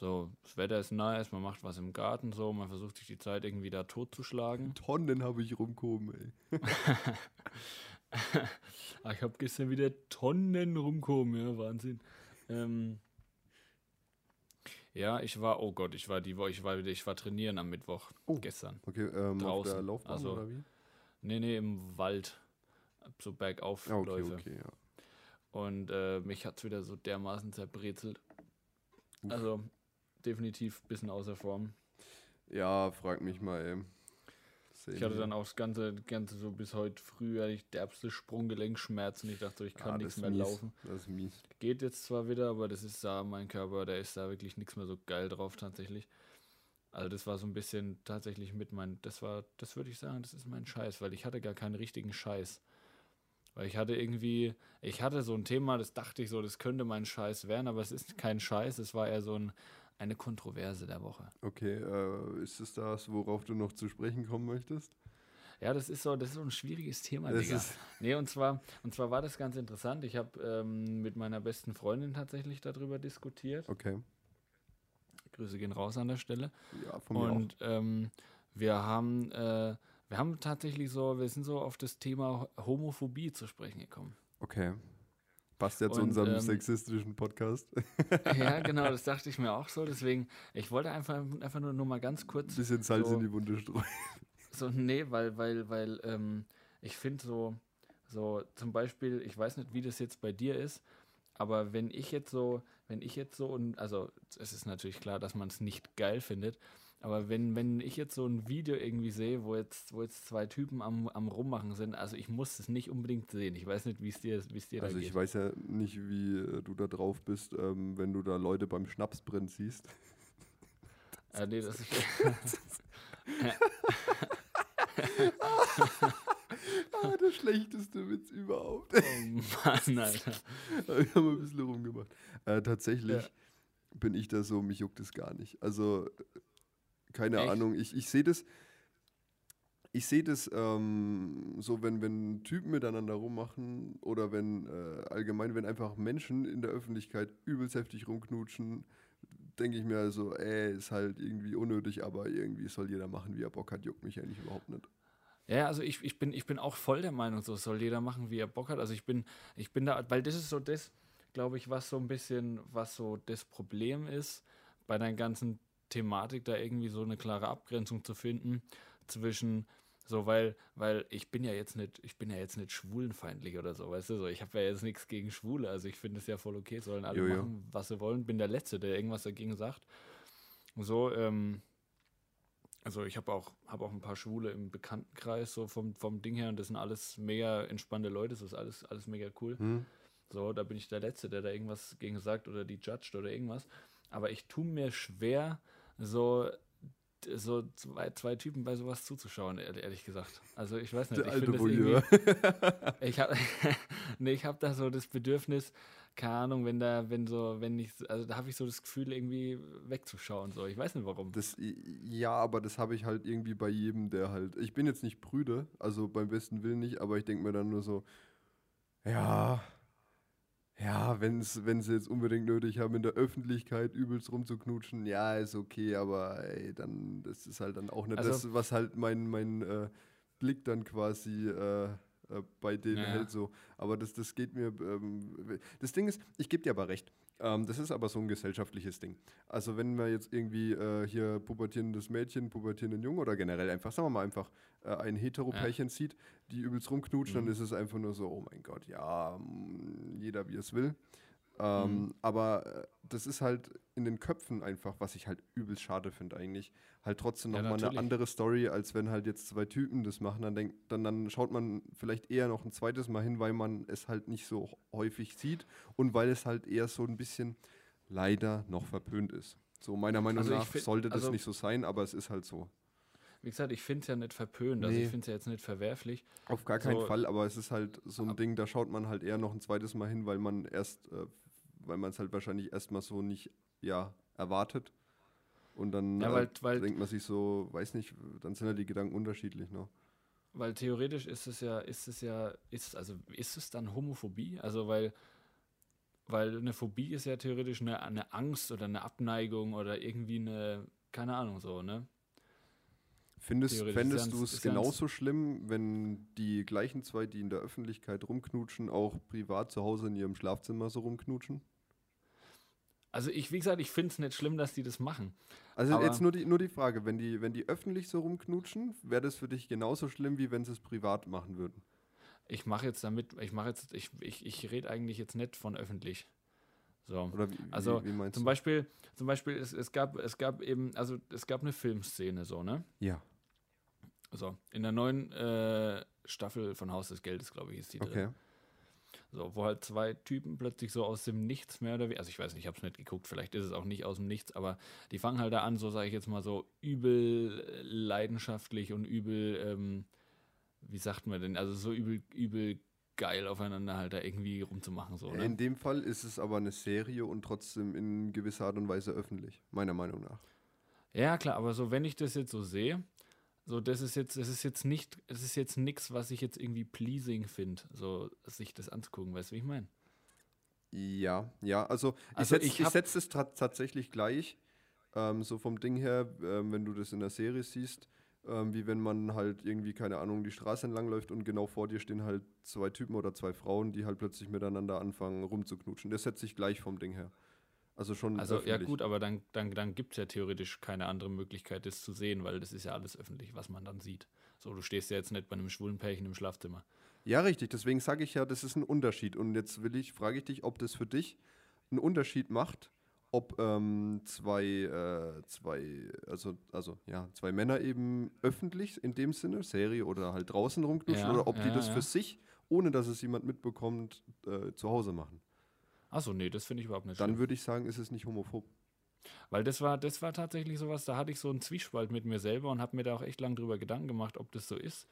S1: so, das Wetter ist nice, man macht was im Garten so, man versucht sich die Zeit irgendwie da totzuschlagen.
S2: Tonnen habe ich rumgekommen, ey.
S1: Ah, ich habe gestern wieder Tonnen rumkommen, ja, Wahnsinn. Ähm, Ja, ich war, oh Gott, ich war die Woche, ich war wieder, ich war trainieren am Mittwoch
S2: Oh.
S1: gestern.
S2: Okay, ähm, auf
S1: Draußen,
S2: der Laufbahn
S1: also-
S2: oder wie?
S1: Nee, nee, im Wald. So bergauf
S2: Ah, okay,
S1: Läufe.
S2: okay, ja.
S1: Und äh, mich hat's wieder so dermaßen zerbrezelt.
S2: Uff.
S1: Also definitiv ein bisschen außer Form.
S2: Ja, frag mich mal, ey. Same
S1: Ich hatte dann auch das ganze, ganze so bis heute früh hatte ich derbste Sprunggelenkschmerzen. Ich dachte, ich kann
S2: Ah,
S1: nichts mehr
S2: mies.
S1: laufen.
S2: Das ist mies.
S1: Geht jetzt zwar wieder, aber das ist da mein Körper, der ist da wirklich nichts mehr so geil drauf tatsächlich. Also das war so ein bisschen tatsächlich mit mein, das war, das würde ich sagen, das ist mein Scheiß, weil ich hatte gar keinen richtigen Scheiß. Weil ich hatte irgendwie, ich hatte so ein Thema, das dachte ich so, das könnte mein Scheiß werden, aber es ist kein Scheiß, es war eher so ein, eine Kontroverse der Woche.
S2: Okay, äh, ist es das, worauf du noch zu sprechen kommen möchtest?
S1: Ja, das ist so, das ist so ein schwieriges Thema,
S2: Das
S1: Digga.
S2: ist-
S1: Nee, und zwar, und zwar war das ganz interessant. Ich habe ähm, mit meiner besten Freundin tatsächlich darüber diskutiert.
S2: Okay.
S1: Grüße gehen raus an der Stelle.
S2: Ja, von mir
S1: Und ähm, wir haben, äh, wir haben tatsächlich so, wir sind so auf das Thema Homophobie zu sprechen gekommen.
S2: Okay. Passt ja zu unserem
S1: ähm,
S2: sexistischen Podcast.
S1: ja, genau, das dachte ich mir auch so. Deswegen, ich wollte einfach, einfach nur, nur mal ganz kurz
S2: Bisschen Salz
S1: so-
S2: in die Wunde streuen.
S1: So, nee, weil, weil, weil, ähm, ich finde so, so zum Beispiel, ich weiß nicht, wie das jetzt bei dir ist, aber wenn ich jetzt so, wenn ich jetzt so, und also es ist natürlich klar, dass man es nicht geil findet, aber wenn, wenn ich jetzt so ein Video irgendwie sehe, wo jetzt, wo jetzt zwei Typen am, am Rummachen sind, also ich muss es nicht unbedingt sehen. Ich weiß nicht, wie es dir, wie es dir
S2: Also
S1: da
S2: ich
S1: geht.
S2: weiß ja nicht, wie äh, du da drauf bist, ähm, wenn du da Leute beim Schnapsbrennen siehst.
S1: Äh, nee, das ist,
S2: ah, der schlechteste Witz überhaupt.
S1: oh Mann, Alter.
S2: Wir haben ein bisschen rumgemacht. Äh, tatsächlich
S1: Ja.
S2: bin ich da so, mich juckt es gar nicht. Also, keine
S1: Echt?
S2: Ahnung, ich, ich sehe das, ich sehe das ähm, so, wenn, wenn Typen miteinander rummachen oder wenn äh, allgemein, wenn einfach Menschen in der Öffentlichkeit übelst heftig rumknutschen, denke ich mir also, ey, ist halt irgendwie unnötig, aber irgendwie soll jeder machen, wie er Bock hat, juckt mich eigentlich überhaupt nicht.
S1: Ja, also ich, ich, bin, ich bin auch voll der Meinung, so soll jeder machen, wie er Bock hat. Also ich bin, ich bin da, weil das ist so das, glaube ich, was so ein bisschen, was so das Problem ist, bei der ganzen Thematik da irgendwie so eine klare Abgrenzung zu finden zwischen so, weil, weil ich bin ja jetzt nicht, ich bin ja jetzt nicht schwulenfeindlich oder so, weißt du, so, ich habe ja jetzt nichts gegen Schwule, also ich finde es ja voll okay, sollen alle
S2: Jojo.
S1: machen, was sie wollen, bin der Letzte, der irgendwas dagegen sagt. So, ähm, also ich habe auch, hab auch ein paar Schwule im Bekanntenkreis, so vom, vom Ding her, und das sind alles mega entspannte Leute, das ist alles, alles mega cool.
S2: Hm?
S1: So, da bin ich der Letzte, der da irgendwas gegen sagt oder die judged oder irgendwas. Aber ich tue mir schwer, so, so zwei, zwei Typen bei sowas zuzuschauen, ehrlich, gesagt. Also ich weiß nicht,
S2: Der
S1: ich finde das irgendwie, ich habe nee, ich hab da so das Bedürfnis, keine Ahnung, wenn da, wenn so, wenn ich, also da habe ich so das Gefühl, irgendwie wegzuschauen. So. Ich weiß nicht warum.
S2: Das, ja, aber das habe ich halt irgendwie bei jedem, der halt. Ich bin jetzt nicht prüde, also beim besten Willen nicht, aber ich denke mir dann nur so, ja, ja, wenn sie jetzt unbedingt nötig haben, in der Öffentlichkeit übelst rumzuknutschen, ja, ist okay, aber ey, dann, das ist halt dann auch nicht
S1: Also-
S2: das, was halt mein, mein äh, Blick dann quasi äh, äh, bei denen
S1: Ja.
S2: hält so. Aber das, das geht mir, ähm, das Ding ist, ich gebe dir aber recht, ähm, das ist aber so ein gesellschaftliches Ding. Also wenn man jetzt irgendwie äh, hier pubertierendes Mädchen, pubertierenden Jungen oder generell einfach, sagen wir mal einfach, äh, ein Hetero-Pärchen sieht, die übelst rumknutschen, dann
S1: Mhm.
S2: ist es einfach nur so, oh mein Gott, ja, mm, jeder wie es will. Ähm,
S1: Mhm.
S2: Aber äh, das ist halt in den Köpfen einfach, was ich halt übelst schade finde eigentlich, halt trotzdem
S1: Ja,
S2: nochmal eine
S1: natürlich.
S2: andere Story, als wenn halt jetzt zwei Typen das machen. Dann, denkt, dann, dann schaut man vielleicht eher noch ein zweites Mal hin, weil man es halt nicht so häufig sieht und weil es halt eher so ein bisschen leider noch verpönt ist. So meiner Meinung
S1: Also
S2: nach
S1: find-
S2: sollte das
S1: also-
S2: nicht so sein, aber es ist halt so.
S1: Wie gesagt, ich finde es ja nicht verpönt, also
S2: Nee.
S1: ich finde es ja jetzt nicht verwerflich.
S2: Auf gar keinen
S1: So-
S2: Fall, aber es ist halt so ein Ding, da schaut man halt eher noch ein zweites Mal hin, weil man erst, äh, weil man es halt wahrscheinlich erstmal so nicht, ja, erwartet. Und dann
S1: Ja,
S2: äh,
S1: weil- weil-
S2: denkt man sich so, weiß nicht, dann sind ja die Gedanken unterschiedlich, ne?
S1: Weil theoretisch ist es ja, ist es ja, ist, also ist es dann Homophobie? Also weil, weil eine Phobie ist ja theoretisch eine, eine Angst oder eine Abneigung oder irgendwie eine, keine Ahnung so, ne?
S2: Findest, fändest du es genauso schlimm, wenn die gleichen zwei, die in der Öffentlichkeit rumknutschen, auch privat zu Hause in ihrem Schlafzimmer so rumknutschen?
S1: Also ich, wie gesagt, ich finde es nicht schlimm, dass die das machen.
S2: Also
S1: Aber-
S2: jetzt nur die, nur die Frage, wenn die, wenn die öffentlich so rumknutschen, wäre das für dich genauso schlimm, wie wenn sie es privat machen würden?
S1: Ich mache jetzt damit, ich mache jetzt, ich, ich, ich rede eigentlich jetzt nicht von öffentlich. So.
S2: Oder wie,
S1: Also
S2: wie, wie meinst
S1: Zum
S2: du?
S1: Beispiel, zum Beispiel es, es, gab, es gab eben, also es gab eine Filmszene so, ne?
S2: Ja,
S1: So, in der neuen äh, Staffel von Haus des Geldes, glaube ich, ist die drin. So, wo halt zwei Typen plötzlich so aus dem Nichts mehr oder wie, also ich weiß nicht, ich habe es nicht geguckt, vielleicht ist es auch nicht aus dem Nichts, aber die fangen halt da an, so sage ich jetzt mal so übel leidenschaftlich und übel, ähm, wie sagt man denn, also so übel, übel geil aufeinander halt da irgendwie rumzumachen, so, ne?
S2: In dem Fall ist es aber eine Serie und trotzdem in gewisser Art und Weise öffentlich, meiner Meinung nach.
S1: Ja, klar, aber so, wenn ich das jetzt so sehe, so, das ist jetzt, das ist jetzt nicht, es ist jetzt nichts, was ich jetzt irgendwie pleasing finde, so, sich das anzugucken, weißt du, wie ich meine?
S2: Ja, ja, also,
S1: Also
S2: ich setze setz es ta- tatsächlich gleich, ähm, so vom Ding her, ähm, wenn du das in der Serie siehst, ähm, wie wenn man halt irgendwie, keine Ahnung, die Straße entlang läuft und genau vor dir stehen halt zwei Typen oder zwei Frauen, die halt plötzlich miteinander anfangen rumzuknutschen. Das setze ich gleich vom Ding her. Also schon
S1: Also, ja,
S2: öffentlich.
S1: gut, aber dann, dann, dann gibt es ja theoretisch keine andere Möglichkeit, das zu sehen, weil das ist ja alles öffentlich, was man dann sieht. So, du stehst ja jetzt nicht bei einem schwulen Pärchen im Schlafzimmer.
S2: Ja, richtig. Deswegen sage ich ja, das ist ein Unterschied. Und jetzt will ich, frage ich dich, ob das für dich einen Unterschied macht, ob ähm, zwei, äh, zwei, also, also ja, zwei Männer eben öffentlich in dem Sinne, Serie oder halt draußen rumknutschen,
S1: Ja,
S2: oder ob die
S1: ja,
S2: das
S1: ja.
S2: für sich, ohne dass es jemand mitbekommt, äh, zu Hause machen.
S1: Achso, nee, das finde ich überhaupt nicht
S2: Dann würde ich sagen, ist es nicht homophob.
S1: Weil das war, das war tatsächlich sowas, da hatte ich so einen Zwiespalt mit mir selber und habe mir da auch echt lange drüber Gedanken gemacht, ob das so ist.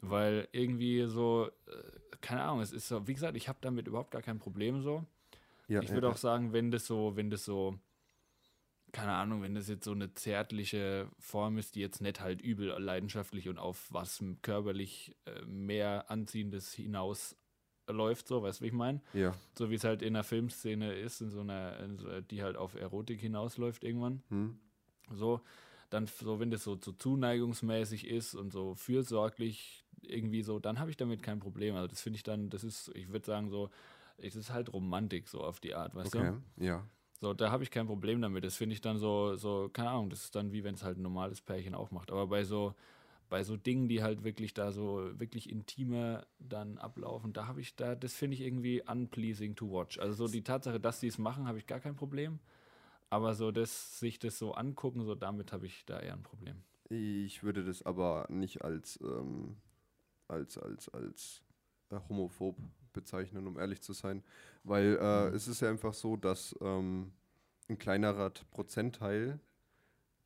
S1: Weil irgendwie so, äh, keine Ahnung, es ist so, wie gesagt, ich habe damit überhaupt gar kein Problem so.
S2: Ja,
S1: ich würde
S2: ja.
S1: auch sagen, wenn das so, wenn das so, keine Ahnung, wenn das jetzt so eine zärtliche Form ist, die jetzt nicht halt übel leidenschaftlich und auf was körperlich äh, mehr Anziehendes hinaus läuft, so, weißt du, wie ich meine?
S2: Ja.
S1: So wie es halt in einer Filmszene ist, in so einer, in so, die halt auf Erotik hinausläuft irgendwann.
S2: Hm.
S1: So, dann so, wenn das so, so zuneigungsmäßig ist und so fürsorglich irgendwie so, dann habe ich damit kein Problem. Also das finde ich dann, das ist, ich würde sagen so, es ist halt Romantik so auf die Art, weißt du?
S2: Okay. Ja.
S1: So, da habe ich kein Problem damit. Das finde ich dann so, so, keine Ahnung, das ist dann wie wenn es halt ein normales Pärchen auch macht. Aber bei so, bei so Dingen, die halt wirklich da so wirklich intimer dann ablaufen, da habe ich da, das finde ich irgendwie unpleasing to watch. Also so die Tatsache, dass die es machen, habe ich gar kein Problem. Aber so das, sich das so angucken, so damit habe ich da eher ein Problem.
S2: Ich würde das aber nicht als, ähm, als, als, als äh, homophob bezeichnen, um ehrlich zu sein. Weil äh,
S1: Mhm.
S2: es ist ja einfach so, dass ähm, ein kleinerer Prozentteil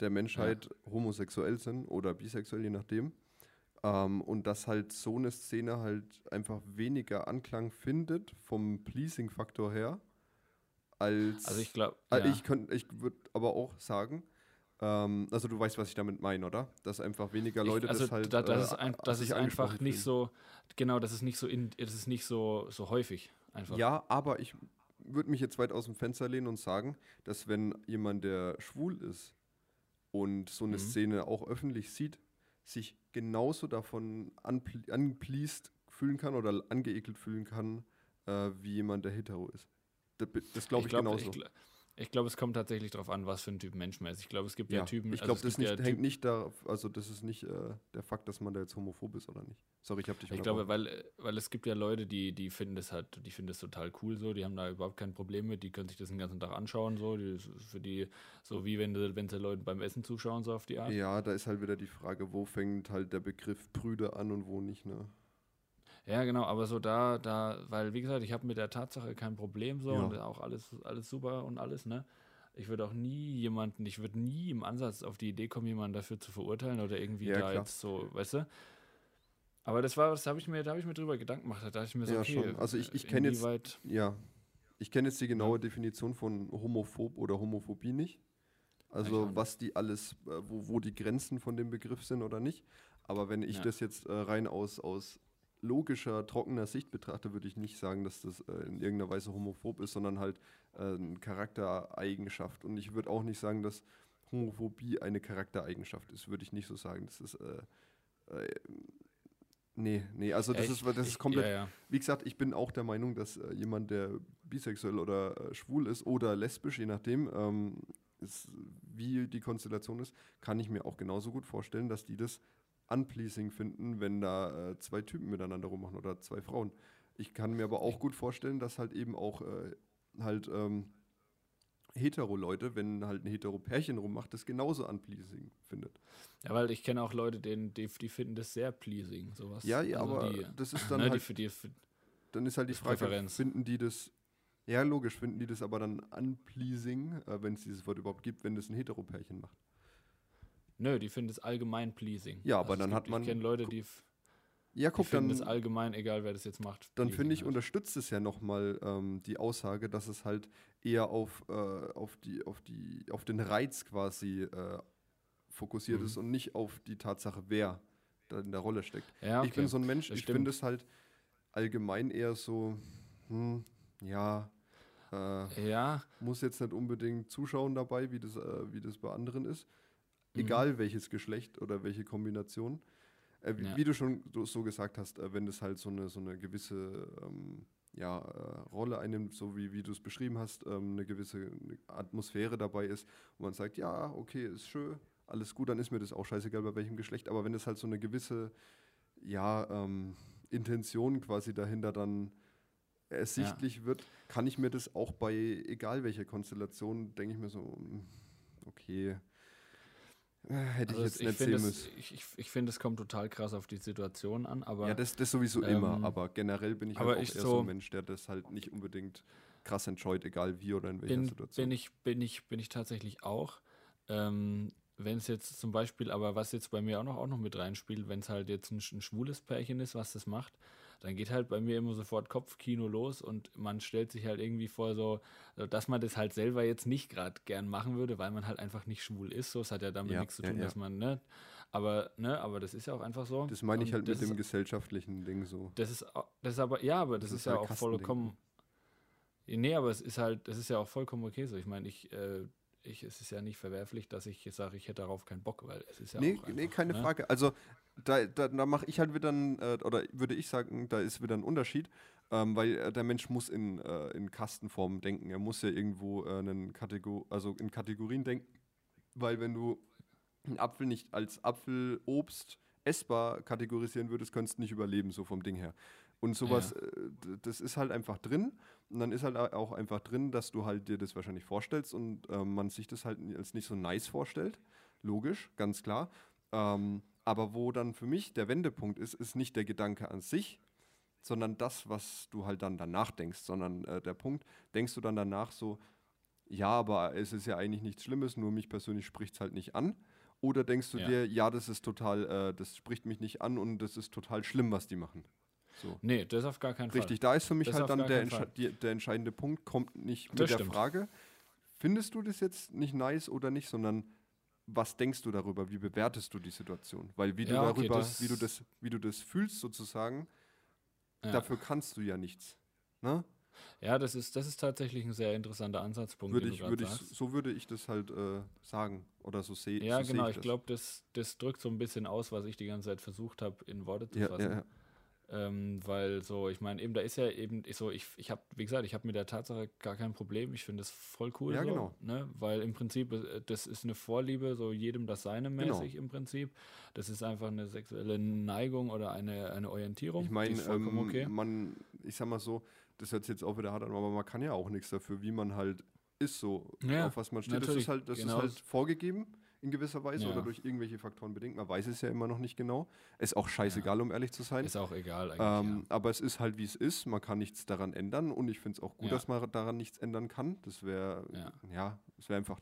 S2: der Menschheit homosexuell sind oder bisexuell, je nachdem. Ähm, und dass halt so eine Szene halt einfach weniger Anklang findet vom Pleasing-Faktor her, als
S1: Also ich glaube,
S2: äh,
S1: ja.
S2: Ich, könnt- ich würde aber auch sagen, ähm, also du weißt, was ich damit meine, oder? Dass einfach weniger Leute
S1: ich, also
S2: das halt.
S1: da, das ist,
S2: äh,
S1: ein, das ist einfach nicht so, genau, das ist nicht so, in, das ist nicht so, so häufig einfach.
S2: Ja, aber ich würde mich jetzt weit aus dem Fenster lehnen und sagen, dass wenn jemand, der schwul ist und so eine
S1: Mhm.
S2: Szene auch öffentlich sieht, sich genauso davon anpl- anpleased fühlen kann oder angeekelt fühlen kann, äh, wie jemand, der hetero ist. Das, das glaube ich,
S1: glaub,
S2: genauso.
S1: Ich, ich glaube, es kommt tatsächlich darauf an, was für ein Typ Mensch man ist. Ich glaube, es gibt ja,
S2: Ja,
S1: Typen.
S2: ich
S1: also
S2: glaube,
S1: es
S2: das nicht,
S1: ja
S2: hängt
S1: Typen-
S2: nicht darauf, also das ist nicht äh, der Fakt, dass man da jetzt homophob ist oder nicht. Sorry, ich habe dich
S1: Ich glaube, weil, weil es gibt ja Leute, die, die finden das halt, die finden das total cool so, die haben da überhaupt kein Problem mit, die können sich das den ganzen Tag anschauen, so, die, für die, so wie wenn, wenn sie Leuten beim Essen zuschauen, so auf die Art.
S2: Ja, da ist halt wieder die Frage, wo fängt halt der Begriff Brüder an und wo nicht, ne?
S1: Ja, genau, aber so da, da, weil wie gesagt, ich habe mit der Tatsache kein Problem so
S2: Ja.
S1: und auch alles, alles super und alles, ne? Ich würde auch nie jemanden, ich würde nie im Ansatz auf die Idee kommen, jemanden dafür zu verurteilen oder irgendwie
S2: Ja,
S1: da
S2: klar.
S1: jetzt so, weißt du? Aber das war, das habe ich mir, da habe ich mir drüber Gedanken gemacht, da dachte ich mir so,
S2: Ja,
S1: okay,
S2: schon. Also ich- ich kenn jetzt- Ja. Ich kenne jetzt die genaue Definition von homophob oder Homophobie nicht. Also was die alles, äh, wo, wo die Grenzen von dem Begriff sind oder nicht. Aber wenn ich
S1: Ja.
S2: das jetzt äh, rein aus, aus logischer, trockener Sicht betrachte, würde ich nicht sagen, dass das äh, in irgendeiner Weise homophob ist, sondern halt äh, eine Charaktereigenschaft. Und ich würde auch nicht sagen, dass Homophobie eine Charaktereigenschaft ist, würde ich nicht so sagen. Das ist äh, äh, Nee, nee, also das,
S1: Ja,
S2: ist,
S1: ich-
S2: das
S1: ich-
S2: ist komplett.
S1: Ja, ja.
S2: Wie gesagt, ich bin auch der Meinung, dass äh, jemand, der bisexuell oder äh, schwul ist oder lesbisch, je nachdem, ähm, ist, wie die Konstellation ist, kann ich mir auch genauso gut vorstellen, dass die das unpleasing finden, wenn da äh, zwei Typen miteinander rummachen oder zwei Frauen. Ich kann mir aber auch gut vorstellen, dass halt eben auch äh, halt ähm, hetero-Leute, wenn halt ein hetero-Pärchen rummacht, das genauso unpleasing findet.
S1: Ja, weil ich kenne auch Leute, denen, die, die finden das sehr pleasing, sowas.
S2: Ja, ja,
S1: Also
S2: aber
S1: die,
S2: das ist dann
S1: ne, die
S2: halt
S1: für die, für,
S2: dann ist halt die Frage,
S1: Präferenz.
S2: finden die das, ja logisch, finden die das aber dann unpleasing, äh, wenn es dieses Wort überhaupt gibt, wenn das ein Hetero-Pärchen macht.
S1: Nö, die finden es allgemein pleasing. Also
S2: Ja, aber
S1: es
S2: dann
S1: gibt,
S2: hat man-
S1: Ich kenne Leute, die,
S2: Ja,
S1: die
S2: guck,
S1: finden
S2: dann,
S1: es allgemein, egal wer das jetzt macht.
S2: dann finde ich,
S1: halt.
S2: unterstützt es ja nochmal ähm, die Aussage, dass es halt eher auf, äh, auf, die, auf, die, auf den Reiz quasi äh, fokussiert
S1: Mhm.
S2: ist und nicht auf die Tatsache, wer da in der Rolle steckt.
S1: Ja, okay.
S2: Ich bin so ein Mensch,
S1: das
S2: ich finde es halt allgemein eher so, hm, ja, äh,
S1: ja,
S2: muss jetzt nicht unbedingt zuschauen dabei, wie das, äh, wie das bei anderen ist.
S1: Mhm.
S2: Egal welches Geschlecht oder welche Kombination. Äh, wie,
S1: Ja.
S2: wie du schon so, gesagt hast, äh, wenn das halt so eine, so eine gewisse ähm, ja, äh, Rolle einnimmt, so wie, wie du es beschrieben hast, ähm, eine gewisse Atmosphäre dabei ist, wo man sagt, ja, okay, ist schön, alles gut, dann ist mir das auch scheißegal, bei welchem Geschlecht. Aber wenn es halt so eine gewisse ja, ähm, Intention quasi dahinter dann ersichtlich wird, kann ich mir das auch bei egal welcher Konstellation, denke ich mir so, mm, okay, hätte
S1: also
S2: ich jetzt
S1: ich
S2: nicht
S1: finde,
S2: sehen
S1: es,
S2: müssen.
S1: ich, ich, ich finde, es kommt total krass auf die Situation an, aber
S2: Ja, das, das sowieso immer,
S1: ähm,
S2: aber generell bin ich
S1: aber
S2: halt auch
S1: ich
S2: eher so
S1: so-
S2: ein Mensch, der das halt nicht unbedingt krass entscheut, egal wie oder in welcher
S1: bin,
S2: Situation.
S1: bin, ich, bin, ich, bin ich tatsächlich auch. Ähm, wenn es jetzt zum Beispiel, aber was jetzt bei mir auch noch, auch noch mit reinspielt, wenn es halt jetzt ein, ein schwules Pärchen ist, was das macht, dann geht halt bei mir immer sofort Kopfkino los und man stellt sich halt irgendwie vor, so, dass man das halt selber jetzt nicht gerade gern machen würde, weil man halt einfach nicht schwul ist. So, es hat ja damit
S2: Ja,
S1: nichts zu tun,
S2: ja.
S1: dass man, ne, aber, ne, aber das ist ja auch einfach so.
S2: das meine ich
S1: Und
S2: halt mit dem
S1: ist,
S2: gesellschaftlichen Ding so.
S1: das ist, das ist aber, ja, aber das,
S2: Das
S1: ist,
S2: ist
S1: ja
S2: halt
S1: auch vollkommen. Nee, aber es ist halt, das ist ja auch vollkommen okay so. Ich meine, ich, äh, ich, es ist ja nicht verwerflich, dass ich sage, ich hätte darauf keinen Bock, weil es ist ja
S2: nee,
S1: auch
S2: nee,
S1: einfach,
S2: keine
S1: ne?
S2: Frage. Also da, da, da mache ich halt wieder ein, äh, oder würde ich sagen, da ist wieder ein Unterschied, ähm, weil äh, der Mensch muss in, äh, in Kastenformen denken. Er muss ja irgendwo äh, einen Kategor also in Kategorien denken, weil wenn du einen Apfel nicht als Apfelobst essbar kategorisieren würdest, könntest du nicht überleben, so vom Ding her. Und sowas, äh, d- das ist halt einfach drin. Und dann ist halt au- auch einfach drin, dass du halt dir das wahrscheinlich vorstellst und ähm, man sich das halt als nicht so nice vorstellt. Logisch, ganz klar. Ähm, aber wo dann für mich der Wendepunkt ist, ist nicht der Gedanke an sich, sondern das, was du halt dann danach denkst, sondern äh, der Punkt, denkst du dann danach so, ja, aber es ist ja eigentlich nichts Schlimmes, nur mich persönlich spricht es halt nicht an. Oder denkst du
S1: Ja.
S2: dir, ja, das ist total, äh, das spricht mich nicht an und das ist total schlimm, was die machen. So.
S1: Nee, das auf gar keinen
S2: Richtig, da ist für mich
S1: Das
S2: halt dann der, Entsche
S1: Fall.
S2: die, der entscheidende Punkt, kommt nicht mit
S1: Das
S2: der
S1: stimmt.
S2: Frage, findest du das jetzt nicht nice oder nicht, sondern was denkst du darüber, wie bewertest du die Situation? Weil wie du
S1: Ja, okay,
S2: darüber,
S1: das-
S2: wie du das, wie du das fühlst sozusagen,
S1: Ja.
S2: dafür kannst du ja nichts. Ne?
S1: ja, das ist, das ist tatsächlich ein sehr interessanter Ansatzpunkt,
S2: Würde ich, würde ich, so würde ich das halt äh, sagen oder so sehe
S1: Ja,
S2: so seh
S1: genau.
S2: ich
S1: Ich
S2: das.
S1: glaube, das, das drückt so ein bisschen aus, was ich die ganze Zeit versucht habe, in Worte zu
S2: ja,
S1: fassen. Ähm, weil so, ich meine, eben, da ist ja eben ich so, ich, ich habe, wie gesagt, ich habe mit der Tatsache gar kein Problem. Ich finde das voll cool.
S2: Ja,
S1: so,
S2: genau.
S1: Ne? Weil im Prinzip, äh, das ist eine Vorliebe, so jedem das seine
S2: Genau.
S1: mäßig im Prinzip. Das ist einfach eine sexuelle Neigung oder eine, eine Orientierung.
S2: Ich meine, ähm,
S1: okay.
S2: man, ich sag mal so, das hört sich jetzt auch wieder hart an, aber man kann ja auch nichts dafür, wie man halt ist, so
S1: Ja,
S2: auf was man steht. Das ist halt, das
S1: genau.
S2: ist halt vorgegeben in gewisser Weise
S1: Ja.
S2: oder durch irgendwelche Faktoren bedingt. Man weiß es ja immer noch nicht genau. Ist auch scheißegal, um ehrlich zu sein.
S1: Ist auch egal eigentlich.
S2: Ähm, Aber es ist halt, wie es ist. Man kann nichts daran ändern und ich finde es auch gut,
S1: Ja.
S2: dass man daran nichts ändern kann. Das wäre,
S1: Ja.
S2: ja, das wäre einfach,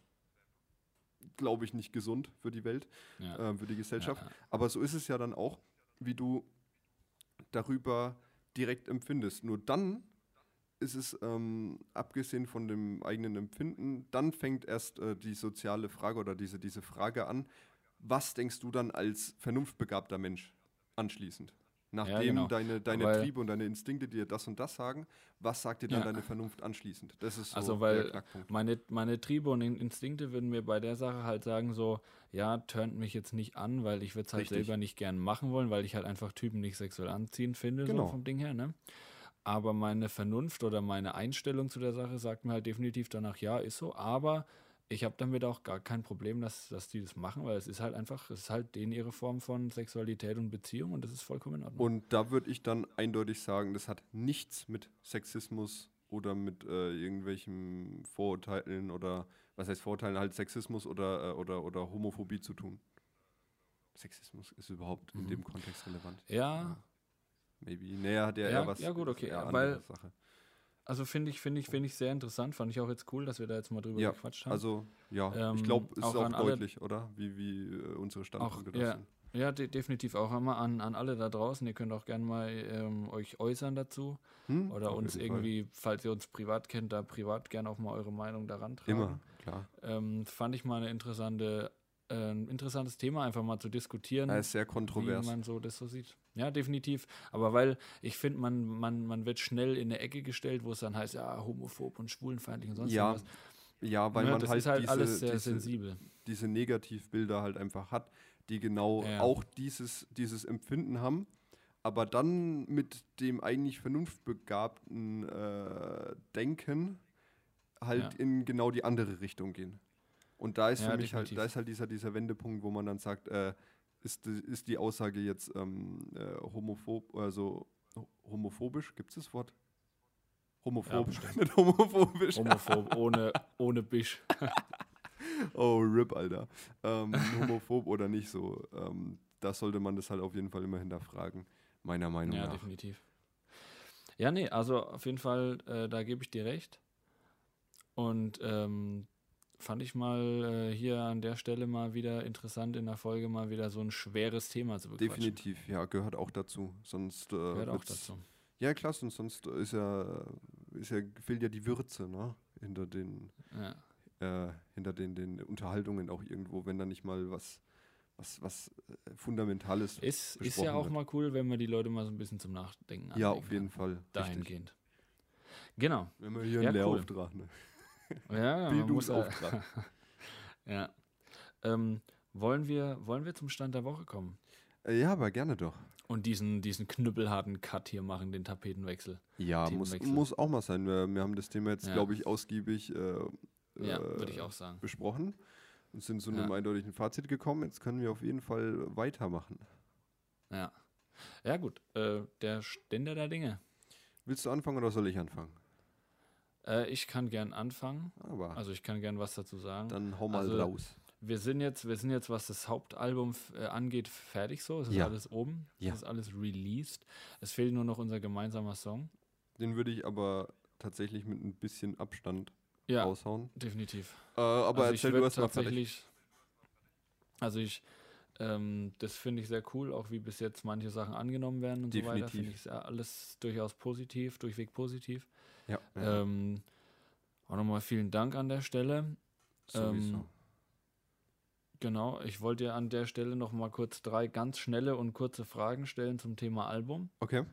S2: glaube ich, nicht gesund für die Welt,
S1: ja. Ja.
S2: ähm, für die Gesellschaft.
S1: Ja, ja.
S2: Aber so ist es ja dann auch, wie du darüber direkt empfindest. Nur dann ist es, ähm, abgesehen von dem eigenen Empfinden, dann fängt erst äh, die soziale Frage oder diese, diese Frage an, was denkst du dann als vernunftbegabter Mensch anschließend? Nachdem
S1: genau.
S2: deine, deine
S1: Weil-
S2: Triebe und deine Instinkte dir das und das sagen, was sagt dir dann
S1: Ja.
S2: deine Vernunft anschließend? Das ist so
S1: Also, weil meine, meine Triebe und In- Instinkte würden mir bei der Sache halt sagen, so, ja, turnt mich jetzt nicht an, weil ich würde es halt
S2: Richtig.
S1: selber nicht gern machen wollen, weil ich halt einfach Typen nicht sexuell anziehend finde,
S2: Genau.
S1: so vom Ding her, ne? Aber meine Vernunft oder meine Einstellung zu der Sache sagt mir halt definitiv danach, ja, ist so, aber ich habe damit auch gar kein Problem, dass, dass die das machen, weil es ist halt einfach, es ist halt denen ihre Form von Sexualität und Beziehung und das ist vollkommen in Ordnung.
S2: Und da würde ich dann eindeutig sagen, das hat nichts mit Sexismus oder mit äh, irgendwelchen Vorurteilen oder was heißt Vorurteilen, halt Sexismus oder, äh, oder, oder Homophobie zu tun. Sexismus ist überhaupt in
S1: Mhm.
S2: dem Kontext relevant.
S1: ja,
S2: Maybe. Naja, hat ja,
S1: Ja,
S2: eher was.
S1: ja, gut, okay, weil-
S2: Sache.
S1: also finde ich, finde ich, finde ich sehr interessant, fand ich auch jetzt cool, dass wir da jetzt mal drüber
S2: Ja,
S1: gequatscht haben.
S2: Also, ja,
S1: Ähm,
S2: ich glaube, es ist
S1: auch
S2: auch
S1: an alle-
S2: deutlich, oder? Wie, wie äh, unsere Standpunkte da
S1: ja.
S2: sind.
S1: Ja, de definitiv auch einmal an, an alle da draußen. Ihr könnt auch gerne mal ähm, euch äußern dazu.
S2: Hm?
S1: Oder uns
S2: jeden Fall.
S1: irgendwie, falls ihr uns privat kennt, da privat gerne auch mal eure Meinung daran tragen.
S2: Immer, klar.
S1: Ähm, fand ich mal eine interessante, ein interessantes Thema, einfach mal zu diskutieren,
S2: Er ist sehr
S1: wie
S2: kontrovers.
S1: man so das so sieht. Ja, definitiv. Aber weil ich finde, man, man, man wird schnell in eine Ecke gestellt, wo es dann heißt, ja, homophob und schwulenfeindlich und sonst
S2: Ja,
S1: irgendwas.
S2: Ja, weil
S1: Ja,
S2: man
S1: das
S2: halt,
S1: halt
S2: diese,
S1: alles sehr
S2: diese,
S1: sensibel.
S2: diese Negativbilder halt einfach hat, die genau
S1: Ja.
S2: auch dieses, dieses Empfinden haben, aber dann mit dem eigentlich vernunftbegabten äh, Denken halt
S1: Ja.
S2: in genau die andere Richtung gehen. Und da ist
S1: Ja,
S2: für mich halt,
S1: definitiv.
S2: da ist halt dieser, dieser Wendepunkt, wo man dann sagt, äh, ist, die- ist die Aussage jetzt ähm, äh, homophob, also ho- homophobisch, gibt es das Wort? Homophob,
S1: bestimmt.
S2: nicht homophobisch.
S1: Homophob, ohne, ohne Bisch.
S2: Oh, RIP, Alter. Ähm, homophob oder nicht so. Ähm, da sollte man das halt auf jeden Fall immer hinterfragen, meiner Meinung
S1: Ja,
S2: nach.
S1: definitiv. Ja, nee, also auf jeden Fall, äh, da gebe ich dir recht. Und ähm, fand ich mal äh, hier an der Stelle mal wieder interessant, in der Folge mal wieder so ein schweres Thema zu bequatschen.
S2: Definitiv, ja, gehört auch dazu. Sonst äh,
S1: Gehört auch dazu.
S2: Ja, klar, sonst, sonst ist ja, ist ja, fehlt ja die Würze, ne? Hinter den,
S1: Ja.
S2: äh, hinter den, den Unterhaltungen auch irgendwo, wenn da nicht mal was, was, was äh, Fundamentales.
S1: Ist, ist ja auch
S2: wird.
S1: mal cool, wenn man die Leute mal so ein bisschen zum Nachdenken
S2: ja, auf jeden
S1: kann.
S2: Fall. Richtig.
S1: Dahingehend. Genau.
S2: Wenn man hier
S1: Ja,
S2: einen
S1: cool.
S2: Lehrauftrag, ne?
S1: Ja, muss, äh,
S2: Bildungsauftrag.
S1: ja. Ähm, wollen, wir, wollen wir zum Stand der Woche kommen?
S2: Äh, ja, aber gerne doch.
S1: Und diesen, diesen knüppelharten Cut hier machen, den Tapetenwechsel.
S2: Ja, muss, muss auch mal sein. Wir, wir haben das Thema jetzt,
S1: Ja.
S2: glaube ich, ausgiebig äh,
S1: Ja,
S2: äh,
S1: würde ich auch sagen.
S2: besprochen und sind zu
S1: Ja.
S2: einem eindeutigen Fazit gekommen. Jetzt können wir auf jeden Fall weitermachen.
S1: Ja. Ja, gut. Äh, der Ständer der Dinge.
S2: Willst du anfangen oder soll ich anfangen?
S1: Äh, ich kann gern anfangen.
S2: Aber
S1: Also ich kann gern was dazu sagen.
S2: dann hau mal
S1: also,
S2: raus.
S1: Wir sind jetzt, wir sind jetzt, was das Hauptalbum äh, angeht, fertig so. Es ist
S2: Ja.
S1: alles oben.
S2: Ja.
S1: Es ist alles released. Es fehlt nur noch unser gemeinsamer Song.
S2: Den würde ich aber tatsächlich mit ein bisschen Abstand
S1: Ja,
S2: raushauen.
S1: definitiv.
S2: Äh, aber
S1: also ich
S2: erzähl du erst mal fertig.
S1: Also ich, ähm, das finde ich sehr cool, auch wie bis jetzt manche Sachen angenommen werden und so weiter.
S2: Definitiv.
S1: Finde ich alles durchaus positiv, durchweg positiv.
S2: Ja,
S1: Ähm, auch nochmal vielen Dank an der Stelle.
S2: sowieso.
S1: ähm, Genau, ich wollte dir an der Stelle nochmal kurz drei ganz schnelle und kurze Fragen stellen zum Thema Album.
S2: Okay,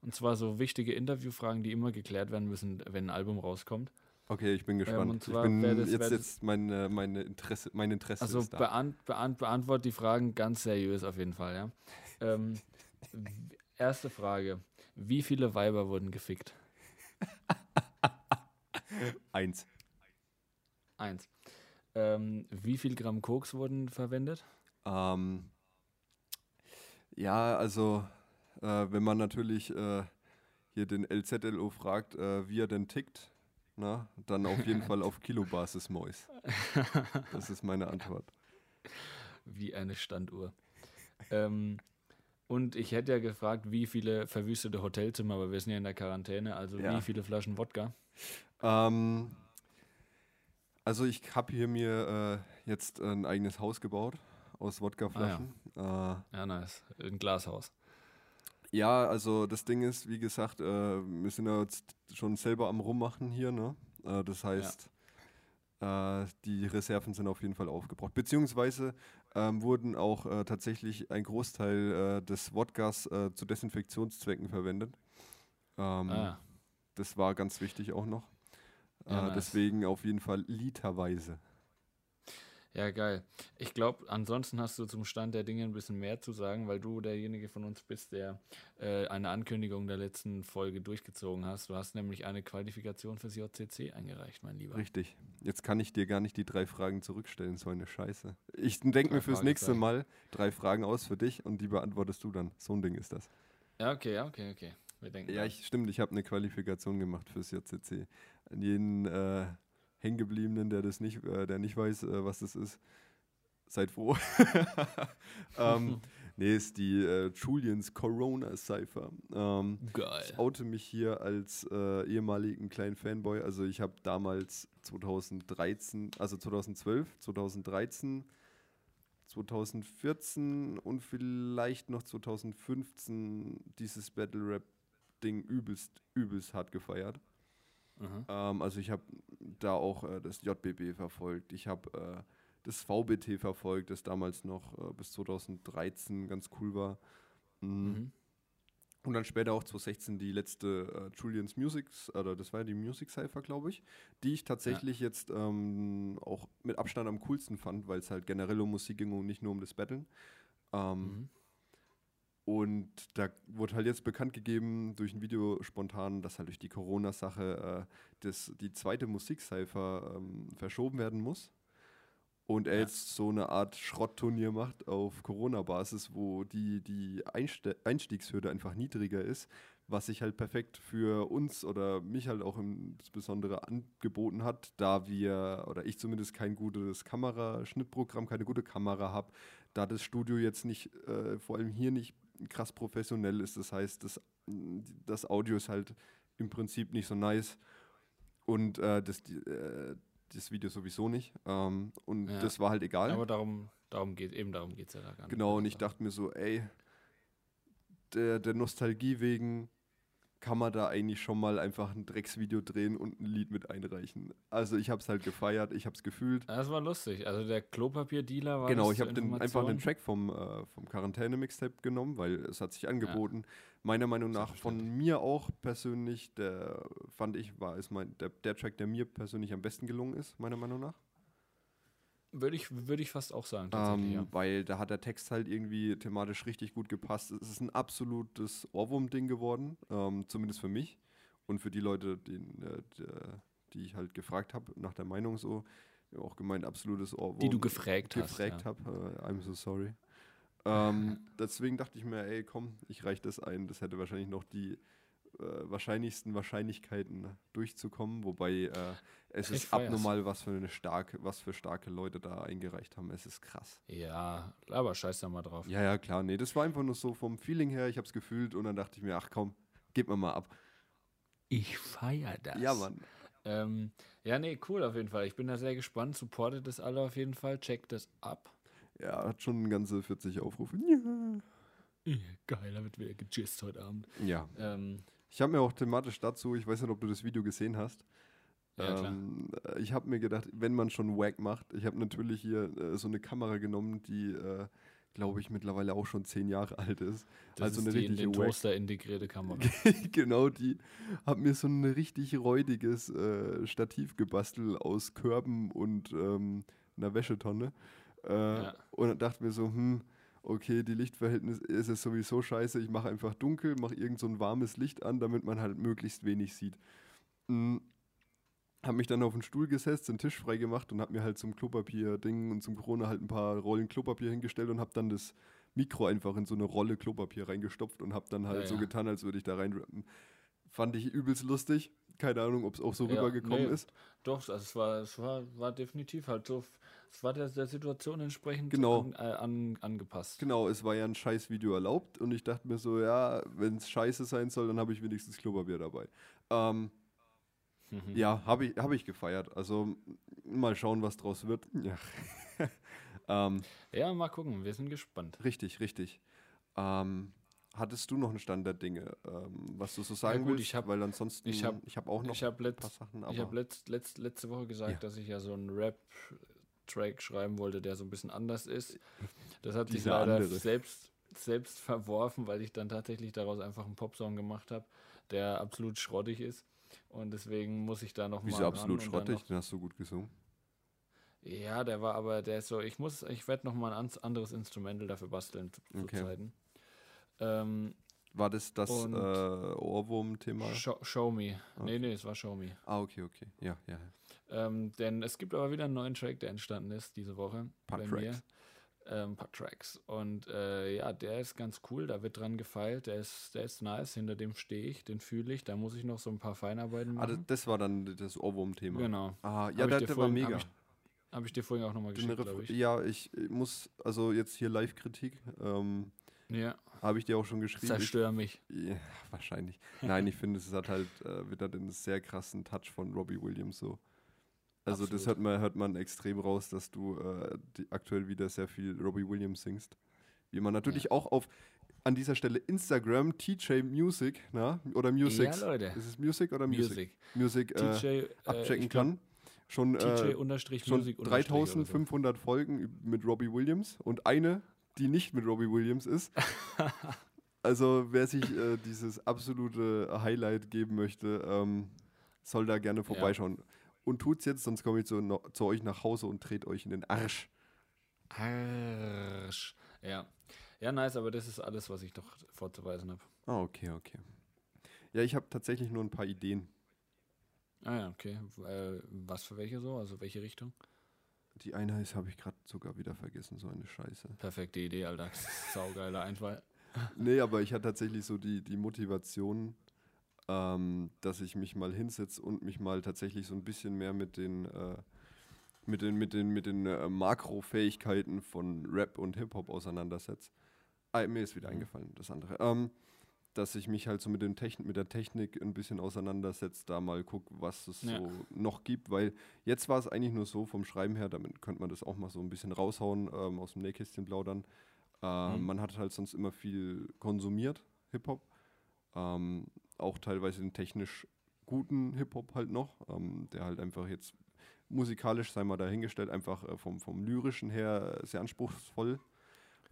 S1: Und zwar so wichtige Interviewfragen, die immer geklärt werden müssen, wenn ein Album rauskommt.
S2: okay, ich bin gespannt.
S1: Ähm, und
S2: ich
S1: zwar
S2: bin
S1: wär das-
S2: jetzt, jetzt mein, meine Interesse, mein Interesse
S1: Also
S2: ist
S1: beant, beant, beantwort die Fragen ganz seriös auf jeden Fall, ja. ähm, erste Frage. Wie viele Weiber wurden gefickt?
S2: Eins.
S1: Eins. Ähm, wie viel Gramm Koks wurden verwendet?
S2: Ähm, ja, also äh, wenn man natürlich äh, hier den LZLO fragt, äh, wie er denn tickt, na, dann auf jeden Fall auf Kilobasis Mois. Das ist meine Antwort.
S1: Wie eine Standuhr. ähm, und ich hätte ja gefragt, wie viele verwüstete Hotelzimmer, aber wir sind ja in der Quarantäne, also
S2: Ja.
S1: wie viele Flaschen Wodka?
S2: Ähm, also ich habe hier mir äh, jetzt ein eigenes Haus gebaut aus Wodkaflaschen. ja. Äh,
S1: Ja, nice. Ein Glashaus.
S2: ja, also das Ding ist, wie gesagt, äh, wir sind ja jetzt schon selber am Rummachen hier, ne? Äh, das heißt, Äh, die Reserven sind auf jeden Fall aufgebraucht. Beziehungsweise ähm, wurden auch äh, tatsächlich ein Großteil des Wodkas zu Desinfektionszwecken verwendet. Ähm,
S1: Ah,
S2: Das war ganz wichtig auch noch.
S1: Ja,
S2: äh,
S1: nice.
S2: Deswegen auf jeden Fall literweise.
S1: ja, geil. Ich glaube, ansonsten hast du zum Stand der Dinge ein bisschen mehr zu sagen, weil du derjenige von uns bist, der äh, eine Ankündigung der letzten Folge durchgezogen hast. Du hast nämlich eine Qualifikation fürs JCC eingereicht, mein Lieber.
S2: Richtig. Jetzt kann ich dir gar nicht die drei Fragen zurückstellen, so eine Scheiße. Ich denke mir fürs nächste
S1: Fragezeichen.
S2: Mal drei Fragen aus für dich und die beantwortest du dann. So ein Ding ist das.
S1: Ja, okay, ja, okay, okay. Wir denken
S2: Ja, ich, stimmt, ich habe eine Qualifikation gemacht fürs JCC. An jeden äh, Hängengebliebenen, der das nicht, äh, der nicht weiß, äh, was das ist, seid froh. ähm, nee, ist die äh, Julians Corona Cypher. Ähm,
S1: Geil.
S2: ich oute mich hier als äh, ehemaligen kleinen Fanboy. Also ich habe damals 2013, also 2012, 2013, 2014 und vielleicht noch 2015 dieses Battle Rap Ding übelst, übelst hart gefeiert.
S1: Mhm.
S2: Ähm, also ich habe da auch äh, das JBB verfolgt. Ich habe äh, das VBT verfolgt, das damals noch äh, bis 2013 ganz cool war. Mhm.
S1: Mhm.
S2: Und dann später auch 2016 die letzte äh, Julians Musics, oder das war ja die Music Cypher, glaube ich, die ich tatsächlich jetzt ähm, auch mit Abstand am coolsten fand, weil es halt generell um Musik ging und nicht nur um das Battlen. Ähm,
S1: Mhm.
S2: Und da wurde halt jetzt bekannt gegeben durch ein Video spontan, dass halt durch die Corona-Sache äh, das, die zweite Musik-Cypher ähm, verschoben werden muss. Und er
S1: Ja.
S2: jetzt so eine Art Schrottturnier macht auf Corona-Basis, wo die, die Einste Einstiegshürde einfach niedriger ist, was sich halt perfekt für uns oder mich halt auch insbesondere angeboten hat, da wir, oder ich zumindest kein gutes Kameraschnittprogramm, keine gute Kamera habe, da das Studio jetzt nicht, äh, vor allem hier nicht krass professionell ist. Das heißt, das, das Audio ist halt im Prinzip nicht so nice und äh, das, äh, das Video sowieso nicht. Ähm, und
S1: Ja.
S2: das war halt egal.
S1: Aber darum, darum geht eben darum geht es ja da gar nicht.
S2: Genau, und ich dachte mir so, ey, der, der Nostalgie wegen kann man da eigentlich schon mal einfach ein Drecksvideo drehen und ein Lied mit einreichen. Also ich habe es halt gefeiert, ich habe es gefühlt.
S1: Das war lustig. Also der Klopapierdealer war
S2: Genau, ich habe den, einfach den. Track vom, äh, vom Quarantäne-Mixtape genommen, weil es hat sich angeboten. Meiner Meinung nach von mir auch persönlich, der fand ich, war es mein, der, der Track, der mir persönlich am besten gelungen ist, meiner Meinung nach.
S1: Würde ich, würde ich fast auch sagen, tatsächlich,
S2: Ähm,
S1: ja.
S2: Weil da hat der Text halt irgendwie thematisch richtig gut gepasst. Es ist ein absolutes Ohrwurm-Ding geworden, ähm, zumindest für mich und für die Leute, die, äh, der, die ich halt gefragt habe, nach der Meinung so. Auch gemeint, absolutes Ohrwurm.
S1: Die du gefragt hast.
S2: gefragt
S1: ja.
S2: habe. Äh, I'm so sorry. Ähm, deswegen dachte ich mir, ey, komm, ich reiche das ein. Das hätte wahrscheinlich noch die wahrscheinlichsten Wahrscheinlichkeiten durchzukommen, wobei äh, es
S1: Ich
S2: ist
S1: feier's.
S2: abnormal, was für eine starke, was für starke Leute da eingereicht haben. Es ist krass.
S1: Ja, aber scheiß da mal drauf.
S2: Ja, ja, klar, nee, das war einfach nur so vom Feeling her, ich habe es gefühlt und dann dachte ich mir, ach komm, gib mir mal ab.
S1: Ich feier das.
S2: Ja, Mann.
S1: Ähm, ja, nee, cool auf jeden Fall. Ich bin da sehr gespannt. Supportet das alle auf jeden Fall. Checkt das ab.
S2: Ja, hat schon ganze 40 Aufrufe. Ja.
S1: Ja, Geil, da wird wieder gejist heute Abend.
S2: ja.
S1: Ähm,
S2: Ich habe mir auch thematisch dazu, ich weiß nicht, ob du das Video gesehen hast.
S1: Ja,
S2: ähm, äh, ich habe mir gedacht, wenn man schon Wack macht, ich habe natürlich hier äh, so eine Kamera genommen, die, äh, glaube ich, mittlerweile auch schon zehn Jahre alt ist.
S1: das
S2: also
S1: ist
S2: eine
S1: die in den
S2: Wack.
S1: Toaster integrierte Kamera.
S2: genau die. Hab mir so ein richtig räudiges äh, Stativ gebastelt aus Körben und ähm, einer Wäschetonne. Äh,
S1: Ja.
S2: Und dachte mir so, hm, okay, die Lichtverhältnis ist es sowieso scheiße. Ich mache einfach dunkel, mache irgend so ein warmes Licht an, damit man halt möglichst wenig sieht. Hm, hab mich dann auf den Stuhl gesetzt, den Tisch frei gemacht und hab mir halt zum Klopapier-Ding und zum Corona halt ein paar Rollen Klopapier hingestellt und hab dann das Mikro einfach in so eine Rolle Klopapier reingestopft und hab dann halt
S1: Ja,
S2: so
S1: ja.
S2: getan, als würde ich da reinrappen. Fand ich übelst lustig. Keine Ahnung, ob es auch so
S1: Ja,
S2: rübergekommen
S1: nee.
S2: ist.
S1: Doch, also es war, es war, war definitiv halt so, es war der, der Situation entsprechend
S2: Genau.
S1: an, äh, an, angepasst.
S2: Genau, es war ja ein scheiß Video erlaubt und ich dachte mir so, ja, wenn es scheiße sein soll, dann habe ich wenigstens Klopapier dabei. Ähm,
S1: Mhm.
S2: Ja, habe ich, hab ich gefeiert. Also mal schauen, was draus wird. Ja, ähm,
S1: Ja, mal gucken, wir sind gespannt.
S2: richtig, richtig. Ähm, hattest du noch einen Stand der Dinge, ähm, was du so sagen
S1: gut,
S2: willst?
S1: ich hab-
S2: weil ansonsten,
S1: ich hab-
S2: ich habe auch noch
S1: Ich habe
S2: ein paar
S1: letzt,
S2: Sachen,
S1: ich hab
S2: aber
S1: letzt, letzt, letzte Woche gesagt,
S2: Ja.
S1: dass ich ja so einen Rap-Track schreiben wollte, der so ein bisschen anders ist. Das hat sich leider
S2: andere.
S1: selbst, selbst verworfen, weil ich dann tatsächlich daraus einfach einen Popsong gemacht habe, der absolut schrottig ist. Und deswegen muss ich da noch
S2: wieso
S1: mal
S2: absolut
S1: und dann
S2: schrottig, den hast du gut gesungen.
S1: Ja, der war aber, der ist so, ich muss, ich werde noch mal ein anderes Instrumental dafür basteln zu
S2: Okay.
S1: Zeiten. Ähm,
S2: War das das äh, Ohrwurm-Thema?
S1: show, show Me.
S2: Okay.
S1: Nee, nee, es war Show Me.
S2: Ah, okay, okay. Ja, ja.
S1: Ähm, denn es gibt aber wieder einen neuen Track, der entstanden ist diese Woche
S2: Paar
S1: bei
S2: Tracks.
S1: mir. Ähm, ein paar Tracks. Und äh, ja, der ist ganz cool, da wird dran gefeilt, der ist, der ist nice, hinter dem stehe ich, den fühle ich, da muss ich noch so ein paar Feinarbeiten
S2: Ah, das,
S1: machen.
S2: das war dann das Ohrwurm-Thema.
S1: genau.
S2: Ah, ja, der, der war mega.
S1: hab Habe ich dir vorhin auch nochmal geschickt, glaube ich.
S2: Ja, ich muss, also jetzt hier Live-Kritik, ähm,
S1: Ja,
S2: habe ich dir auch schon geschrieben. Ich,
S1: zerstör mich.
S2: ja, wahrscheinlich. Nein, ich finde, es hat halt äh, wieder den sehr krassen Touch von Robbie Williams so. Also das
S1: Absolut.
S2: hört man, hört man extrem raus, dass du äh, die, aktuell wieder sehr viel Robbie Williams singst. Wie man natürlich auch auf an dieser Stelle Instagram TJ Music, na, oder Music.
S1: Ja, Leute.
S2: Ist es Music oder Music?
S1: Music.
S2: Music, äh,
S1: TJ, äh,
S2: abchecken
S1: ich
S2: kann. Schon,
S1: TJ
S2: äh, schon
S1: Music unterstrich oder so.
S2: 3500 Folgen mit Robbie Williams und eine, die nicht mit Robbie Williams ist. also wer sich äh, dieses absolute Highlight geben möchte, ähm, soll da gerne vorbeischauen. Und tut's jetzt, sonst komme ich zu, no, zu euch nach Hause und dreht euch in den Arsch.
S1: Arsch. Ja. Ja, nice, aber das ist alles, was ich noch vorzuweisen habe.
S2: Ah, okay, okay. Ja, ich habe tatsächlich nur ein paar Ideen.
S1: Ah ja, okay. Äh, was für welche so? Also welche Richtung?
S2: Die eine ist, habe ich gerade sogar wieder vergessen, so eine Scheiße.
S1: Perfekte Idee, Alter. Saugeiler Einfall.
S2: Nee, aber ich hatte tatsächlich so die, die Motivation, ähm, dass ich mich mal hinsetze und mich mal tatsächlich so ein bisschen mehr mit den, äh, mit den, mit den, mit den äh, Makrofähigkeiten von Rap und Hip-Hop auseinandersetze. Ah, mir ist wieder
S1: Mhm.
S2: eingefallen, das andere. Ähm, dass ich mich halt so mit, den Techn mit der Technik ein bisschen auseinandersetze, da mal gucke, was es
S1: Ja.
S2: so noch gibt, weil jetzt war es eigentlich nur so vom Schreiben her, damit könnte man das auch mal so ein bisschen raushauen, ähm, aus dem Nähkästchen plaudern. Äh,
S1: Mhm.
S2: Man hat halt sonst immer viel konsumiert, Hip-Hop. Ähm, auch teilweise den technisch guten Hip-Hop halt noch, ähm, der halt einfach jetzt musikalisch, sei mal dahingestellt, einfach äh, vom, vom lyrischen her sehr anspruchsvoll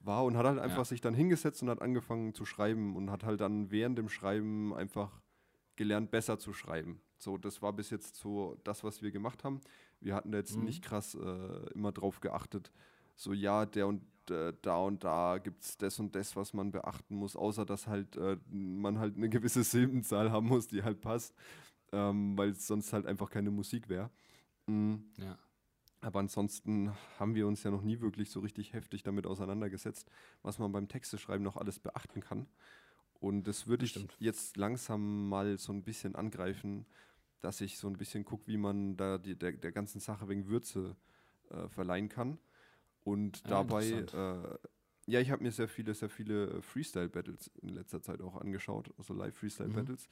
S2: war und hat halt einfach
S1: Ja.
S2: sich dann hingesetzt und hat angefangen zu schreiben und hat halt dann während dem Schreiben einfach gelernt, besser zu schreiben. So, das war bis jetzt so das, was wir gemacht haben. Wir hatten da jetzt
S1: Mhm.
S2: nicht krass äh, immer drauf geachtet, so ja, der und äh, da und da gibt es das und das, was man beachten muss, außer dass halt äh, man halt eine gewisse Silbenzahl haben muss, die halt passt, ähm, weil es sonst halt einfach keine Musik wäre. Mhm.
S1: Ja.
S2: Aber ansonsten haben wir uns ja noch nie wirklich so richtig heftig damit auseinandergesetzt, was man beim Texteschreiben noch alles beachten kann. Und das würde ich jetzt langsam mal so ein bisschen angreifen, dass ich so ein bisschen gucke, wie man da die, der, der ganzen Sache wegen Würze äh, verleihen kann. Und
S1: Ja,
S2: dabei,
S1: interessant.
S2: äh, ja, ich habe mir sehr viele, sehr viele Freestyle-Battles in letzter Zeit auch angeschaut, also Live-Freestyle-Battles,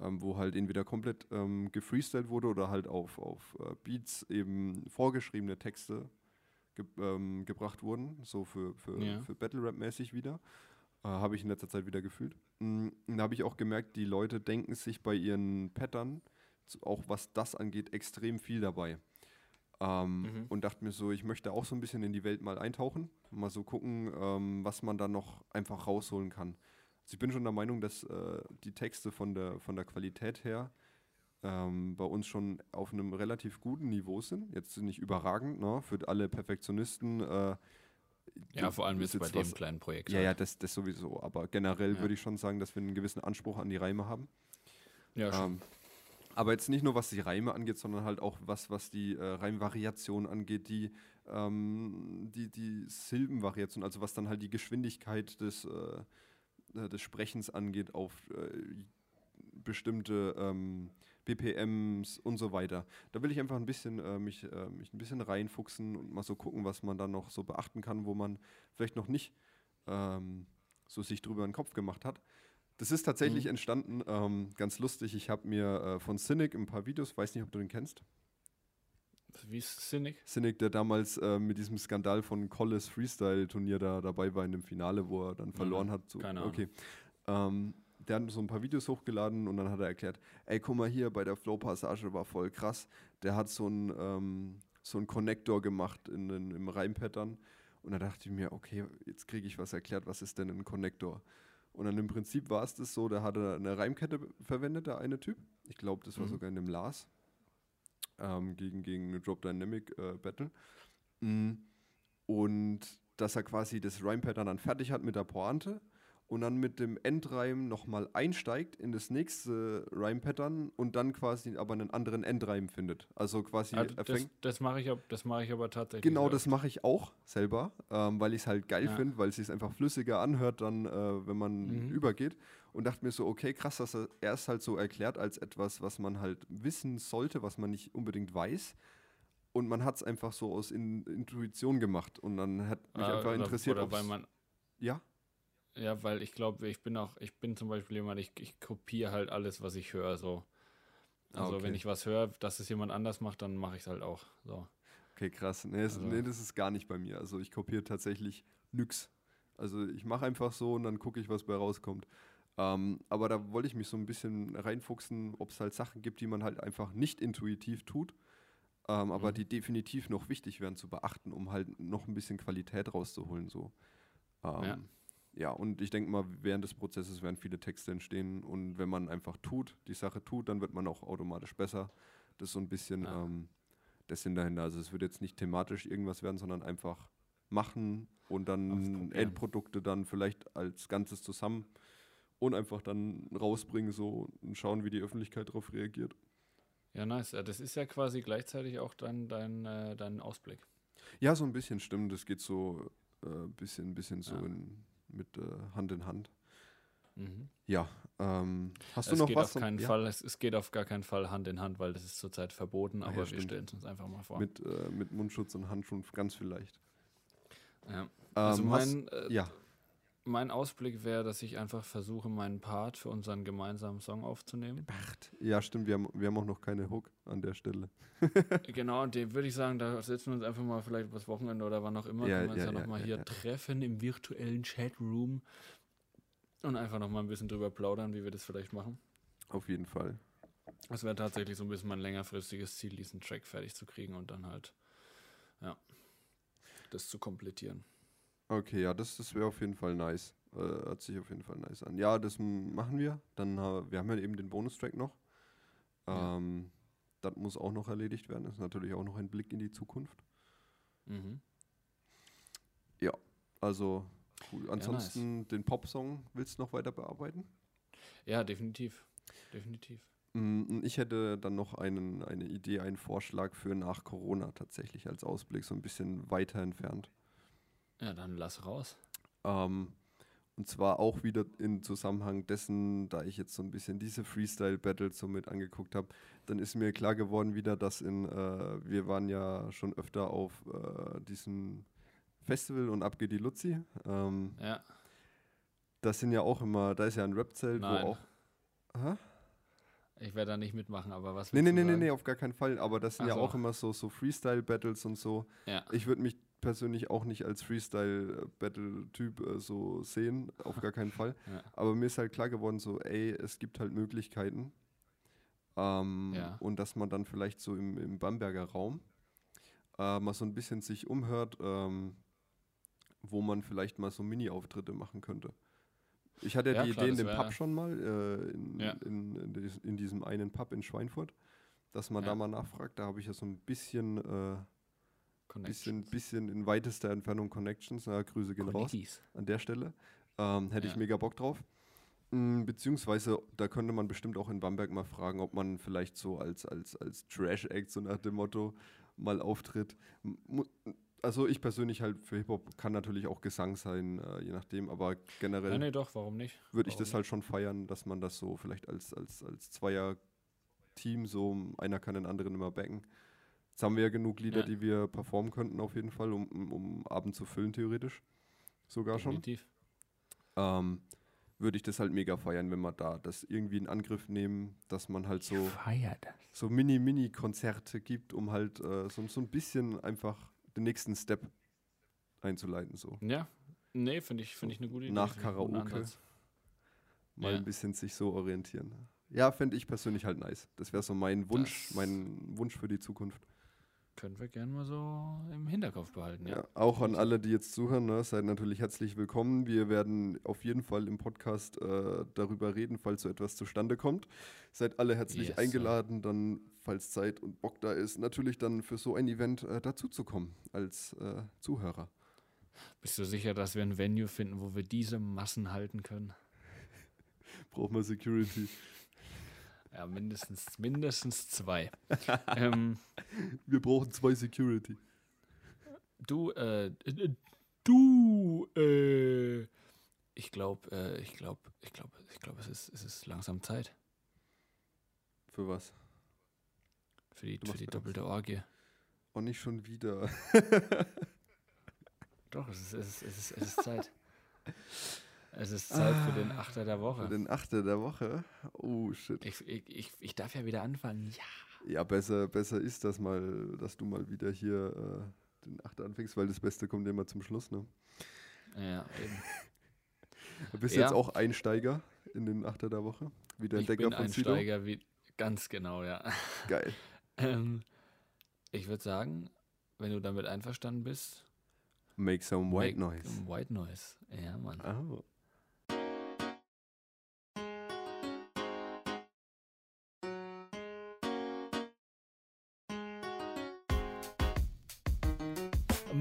S2: ähm, wo halt entweder komplett ähm, gefreestylt wurde oder halt auf, auf äh, Beats eben vorgeschriebene Texte ge ähm, gebracht wurden, so für, für,
S1: Ja.
S2: für Battle-Rap-mäßig wieder. Äh, habe ich in letzter Zeit wieder gefühlt. Mm, Und da habe ich auch gemerkt, die Leute denken sich bei ihren Pattern, auch was das angeht, extrem viel dabei. Ähm,
S1: Mhm.
S2: Und dachte mir so, ich möchte auch so ein bisschen in die Welt mal eintauchen, mal so gucken, ähm, was man da noch einfach rausholen kann. Also ich bin schon der Meinung, dass äh, die Texte von der, von der Qualität her ähm, bei uns schon auf einem relativ guten Niveau sind. Jetzt nicht überragend, ne? für alle Perfektionisten. Äh,
S1: Ja, vor allem jetzt bei dem
S2: was-
S1: kleinen Projekt.
S2: ja,
S1: halt.
S2: ja, das, das sowieso. Aber generell
S1: Ja.
S2: würde ich schon sagen, dass wir einen gewissen Anspruch an die Reime haben.
S1: ja schon.
S2: Ähm, aber jetzt nicht nur was die Reime angeht, sondern halt auch was, was die äh, Reimvariation angeht, die, ähm, die, die Silbenvariation, also was dann halt die Geschwindigkeit des, äh, äh, des Sprechens angeht auf äh, bestimmte ähm, BPMs und so weiter. Da will ich einfach ein bisschen äh, mich, äh, mich ein bisschen reinfuchsen und mal so gucken, was man dann noch so beachten kann, wo man vielleicht noch nicht ähm, so sich drüber in den Kopf gemacht hat. Das ist tatsächlich
S1: Mhm.
S2: entstanden, ähm, ganz lustig. Ich habe mir äh, von Cynic ein paar Videos, weiß nicht, ob du den kennst.
S1: Wie ist Cynic?
S2: Cynic, der damals äh, mit diesem Skandal von Collis Freestyle Turnier da dabei war in dem Finale, wo er dann verloren hat. So,
S1: keine Ahnung.
S2: okay. Ähm, der hat so ein paar Videos hochgeladen und dann hat er erklärt, ey, guck mal hier, bei der Flow-Passage war voll krass. Der hat so ein ähm, so einen Connector gemacht in, in, im Reimpattern. Und da dachte ich mir, okay, jetzt kriege ich was erklärt, was ist denn ein Connector? Und dann im Prinzip war es das so, da hat er eine Reimkette verwendet, der eine Typ. Ich glaube, das war mhm. sogar in dem Lars ähm, gegen, gegen eine Drop Dynamic äh, Battle. Mm. Und dass er quasi das Rhyme-Pattern dann fertig hat mit der Pointe und dann mit dem Endreim nochmal einsteigt in das nächste Rhyme-Pattern und dann quasi aber einen anderen Endreim findet. Also quasi
S1: ja, Das, das mache ich, mach ich aber tatsächlich.
S2: Genau, selbst. das mache ich auch selber, ähm, weil ich es halt geil ja. finde, weil es sich einfach flüssiger anhört, dann, äh, wenn man mhm. übergeht. Und dachte mir so, okay, krass, dass er es halt so erklärt als etwas, was man halt wissen sollte, was man nicht unbedingt weiß. Und man hat es einfach so aus In Intuition gemacht. Und dann hat mich ah, einfach interessiert,
S1: oder weil man
S2: ja?
S1: Ja, weil ich glaube, ich bin auch, ich bin zum Beispiel jemand, ich, ich kopiere halt alles, was ich höre. So. Also okay. wenn ich was höre, dass es jemand anders macht, dann mache ich es halt auch. So.
S2: Okay, krass. Nee, also. nee, das ist gar nicht bei mir. Also ich kopiere tatsächlich nix. Also ich mache einfach so und dann gucke ich, was bei rauskommt. Ähm, aber da wollte ich mich so ein bisschen reinfuchsen, ob es halt Sachen gibt, die man halt einfach nicht intuitiv tut, ähm, mhm. aber die definitiv noch wichtig wären zu beachten, um halt noch ein bisschen Qualität rauszuholen. So. Ähm, ja ja, und ich denke mal, während des Prozesses werden viele Texte entstehen und wenn man einfach tut, die Sache tut, dann wird man auch automatisch besser. Das ist so ein bisschen ja. ähm, das Sinn dahinter. Also es wird jetzt nicht thematisch irgendwas werden, sondern einfach machen und dann Endprodukte dann vielleicht als Ganzes zusammen und einfach dann rausbringen so und schauen, wie die Öffentlichkeit darauf reagiert.
S1: Ja, nice. Das ist ja quasi gleichzeitig auch dann dein, äh, dein Ausblick.
S2: Ja, so ein bisschen stimmt. Das geht so ein äh, bisschen, bisschen so ja. in mit äh, Hand in Hand. Mhm. Ja, ähm, hast
S1: es
S2: du noch
S1: geht
S2: was?
S1: Auf keinen ja? Fall, es, es, geht auf gar keinen Fall Hand in Hand, weil das ist zurzeit verboten, aber ja, wir stellen es uns einfach mal vor.
S2: Mit, äh, mit Mundschutz und Handschuhen ganz vielleicht.
S1: Ja. Also ähm, mein, hast, äh, ja. Mein Ausblick wäre, dass ich einfach versuche, meinen Part für unseren gemeinsamen Song aufzunehmen.
S2: Ja, stimmt, wir haben, wir haben auch noch keine Hook an der Stelle.
S1: genau, und den würde ich sagen, da setzen wir uns einfach mal vielleicht was Wochenende oder wann auch immer, ja, können wir uns ja, ja nochmal ja, hier treffen im virtuellen Chatroom und einfach nochmal ein bisschen drüber plaudern, wie wir das vielleicht machen.
S2: Auf jeden Fall.
S1: Das wäre tatsächlich so ein bisschen mein längerfristiges Ziel, diesen Track fertig zu kriegen und dann halt, ja, das zu komplettieren.
S2: Okay, ja, das, das wäre auf jeden Fall nice. Äh, hört sich auf jeden Fall nice an. Ja, das machen wir. Dann, äh, wir haben ja eben den Bonustrack noch. Ähm, das muss auch noch erledigt werden. Das ist natürlich auch noch ein Blick in die Zukunft. Mhm. Ja, also cool. Ansonsten ja, nice. den Popsong willst du noch weiter bearbeiten?
S1: Ja, definitiv. Definitiv.
S2: Mm, ich hätte dann noch einen, eine Idee, einen Vorschlag für nach Corona tatsächlich als Ausblick, so ein bisschen weiter entfernt.
S1: Ja, dann lass raus.
S2: Ähm, und zwar auch wieder im Zusammenhang dessen, da ich jetzt so ein bisschen diese Freestyle-Battles so mit angeguckt habe, dann ist mir klar geworden wieder, dass in, äh, wir waren ja schon öfter auf äh, diesem Festival und ab geht die Luzi. Ähm,
S1: ja.
S2: Das sind ja auch immer, da ist ja ein Rap-Zelt, wo auch.
S1: Aha? Ich werde da nicht mitmachen, aber was
S2: Nee, nee, nee, nee, nee, auf gar keinen Fall. Aber das sind Ach ja so. auch immer so, so Freestyle-Battles und so.
S1: Ja.
S2: Ich würde mich persönlich auch nicht als Freestyle-Battle-Typ äh, so sehen, auf gar keinen Fall. Ja. Aber mir ist halt klar geworden, so, ey, es gibt halt Möglichkeiten. Ähm, ja. Und dass man dann vielleicht so im, im Bamberger Raum äh, mal so ein bisschen sich umhört, ähm, wo man vielleicht mal so Mini-Auftritte machen könnte. Ich hatte ja, ja die klar, Idee in dem Pub schon mal, äh, in, in, in, in, diesem einen Pub in Schweinfurt, dass man da mal nachfragt. Da habe ich ja so ein bisschen äh, Bisschen, bisschen in weitester Entfernung Connections. Na, Grüße gehen raus an der Stelle. Ähm, hätte ja. ich mega Bock drauf. Mm, beziehungsweise, da könnte man bestimmt auch in Bamberg mal fragen, ob man vielleicht so als, als, als Trash-Act, so nach dem Motto, mal auftritt. Also ich persönlich halt für Hip-Hop kann natürlich auch Gesang sein, äh, je nachdem, aber generell.
S1: Nee, nee, doch, warum nicht?
S2: Würde ich
S1: das
S2: nicht? halt schon feiern, dass man das so vielleicht als, als, als Zweier-Team so, einer kann den anderen immer backen. Jetzt haben wir ja genug Lieder, ja. die wir performen könnten, auf jeden Fall, um, um, um Abend zu füllen, theoretisch. Sogar Definitiv. schon. Ähm, würde ich das halt mega feiern, wenn wir da das irgendwie in Angriff nehmen, dass man halt so, so Mini-Mini-Konzerte gibt, um halt äh, so, so ein bisschen einfach den nächsten Step einzuleiten. So.
S1: Ja, nee, finde ich, find ich eine gute Idee.
S2: Nach Karaoke. mal
S1: Ja.
S2: ein bisschen sich so orientieren. Ja, fände ich persönlich halt nice. Das wäre so mein Wunsch,
S1: Das-
S2: mein Wunsch für die Zukunft.
S1: Können wir gerne mal so im Hinterkopf behalten, ja.
S2: Ja, auch an alle, die jetzt zuhören, ne, seid natürlich herzlich willkommen. Wir werden auf jeden Fall im Podcast äh, darüber reden, falls so etwas zustande kommt. Seid alle herzlich
S1: Yes,
S2: eingeladen, dann, falls Zeit und Bock da ist, natürlich dann für so ein Event äh, dazuzukommen als äh, Zuhörer.
S1: Bist du sicher, dass wir ein Venue finden, wo wir diese Massen halten können?
S2: Braucht man Security.
S1: Ja, mindestens, mindestens zwei. ähm,
S2: Wir brauchen zwei Security.
S1: du, äh, äh, du, äh, ich glaube, äh, ich glaube, ich glaube, ich glaube, es ist, es ist langsam Zeit
S2: Für was?
S1: für die, für die doppelte Orgie.
S2: Und nicht schon wieder.
S1: Doch, es ist, es ist, es ist, es ist Zeit. Es ist Zeit für den Achter der
S2: Für
S1: Woche.
S2: den Achte der Woche. Oh, shit.
S1: Ich, ich, ich, ich darf ja wieder anfangen. Ja.
S2: Ja, besser, besser ist das mal, dass du mal wieder hier äh, den Achter anfängst, weil das Beste kommt immer zum Schluss, ne?
S1: Ja, eben.
S2: Du bist
S1: Ja.
S2: jetzt auch Einsteiger in den Achter der Woche. Wie der
S1: Ich
S2: Entdecker
S1: bin
S2: von Sido.
S1: Einsteiger, wie, ganz genau, ja.
S2: Geil.
S1: Ähm, ich würde sagen, wenn du damit einverstanden bist,
S2: Make some white
S1: make
S2: noise.
S1: some White Noise. Ja, Mann.
S2: Oh.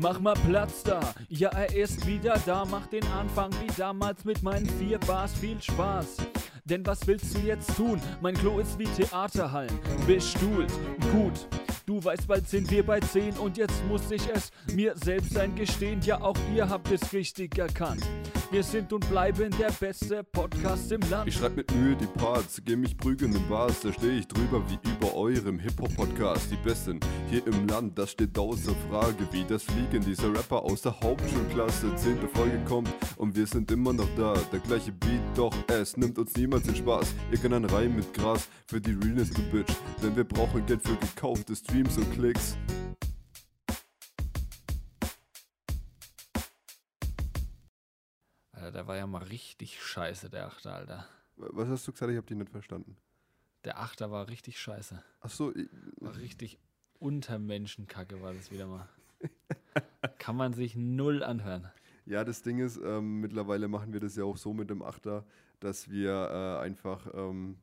S1: Mach mal Platz da, ja er ist wieder da, mach den Anfang wie damals mit meinen vier Bars, viel Spaß. Denn was willst du jetzt tun? Mein Klo ist wie Theaterhallen, bestuhlt, gut. Du weißt, bald sind wir bei 10 und jetzt muss ich es mir selbst eingestehen, ja auch ihr habt es richtig erkannt. Wir sind und bleiben der beste Podcast im Land.
S2: Ich schreib mit Mühe die Parts, geh mich prügeln in Bars, da steh ich drüber wie über eurem Hip-Hop-Podcast. Die Besten hier im Land, das steht außer Frage, wie das Fliegen dieser Rapper aus der Hauptschulklasse. Zehnte Folge kommt und wir sind immer noch da. Der gleiche Beat, doch es nimmt uns niemals den Spaß. Irgendein Reim mit Gras für die Realness, du Bitch. Denn wir brauchen Geld für gekaufte Streams und Klicks.
S1: Alter, der war ja mal richtig scheiße, der Achter, Alter.
S2: Was hast du gesagt? Ich hab die nicht verstanden.
S1: Der Achter war richtig scheiße.
S2: Achso,
S1: War richtig Untermenschenkacke war das wieder mal. Kann man sich null anhören.
S2: Ja, das Ding ist, ähm, mittlerweile machen wir das ja auch so mit dem Achter, dass wir äh, einfach, ähm,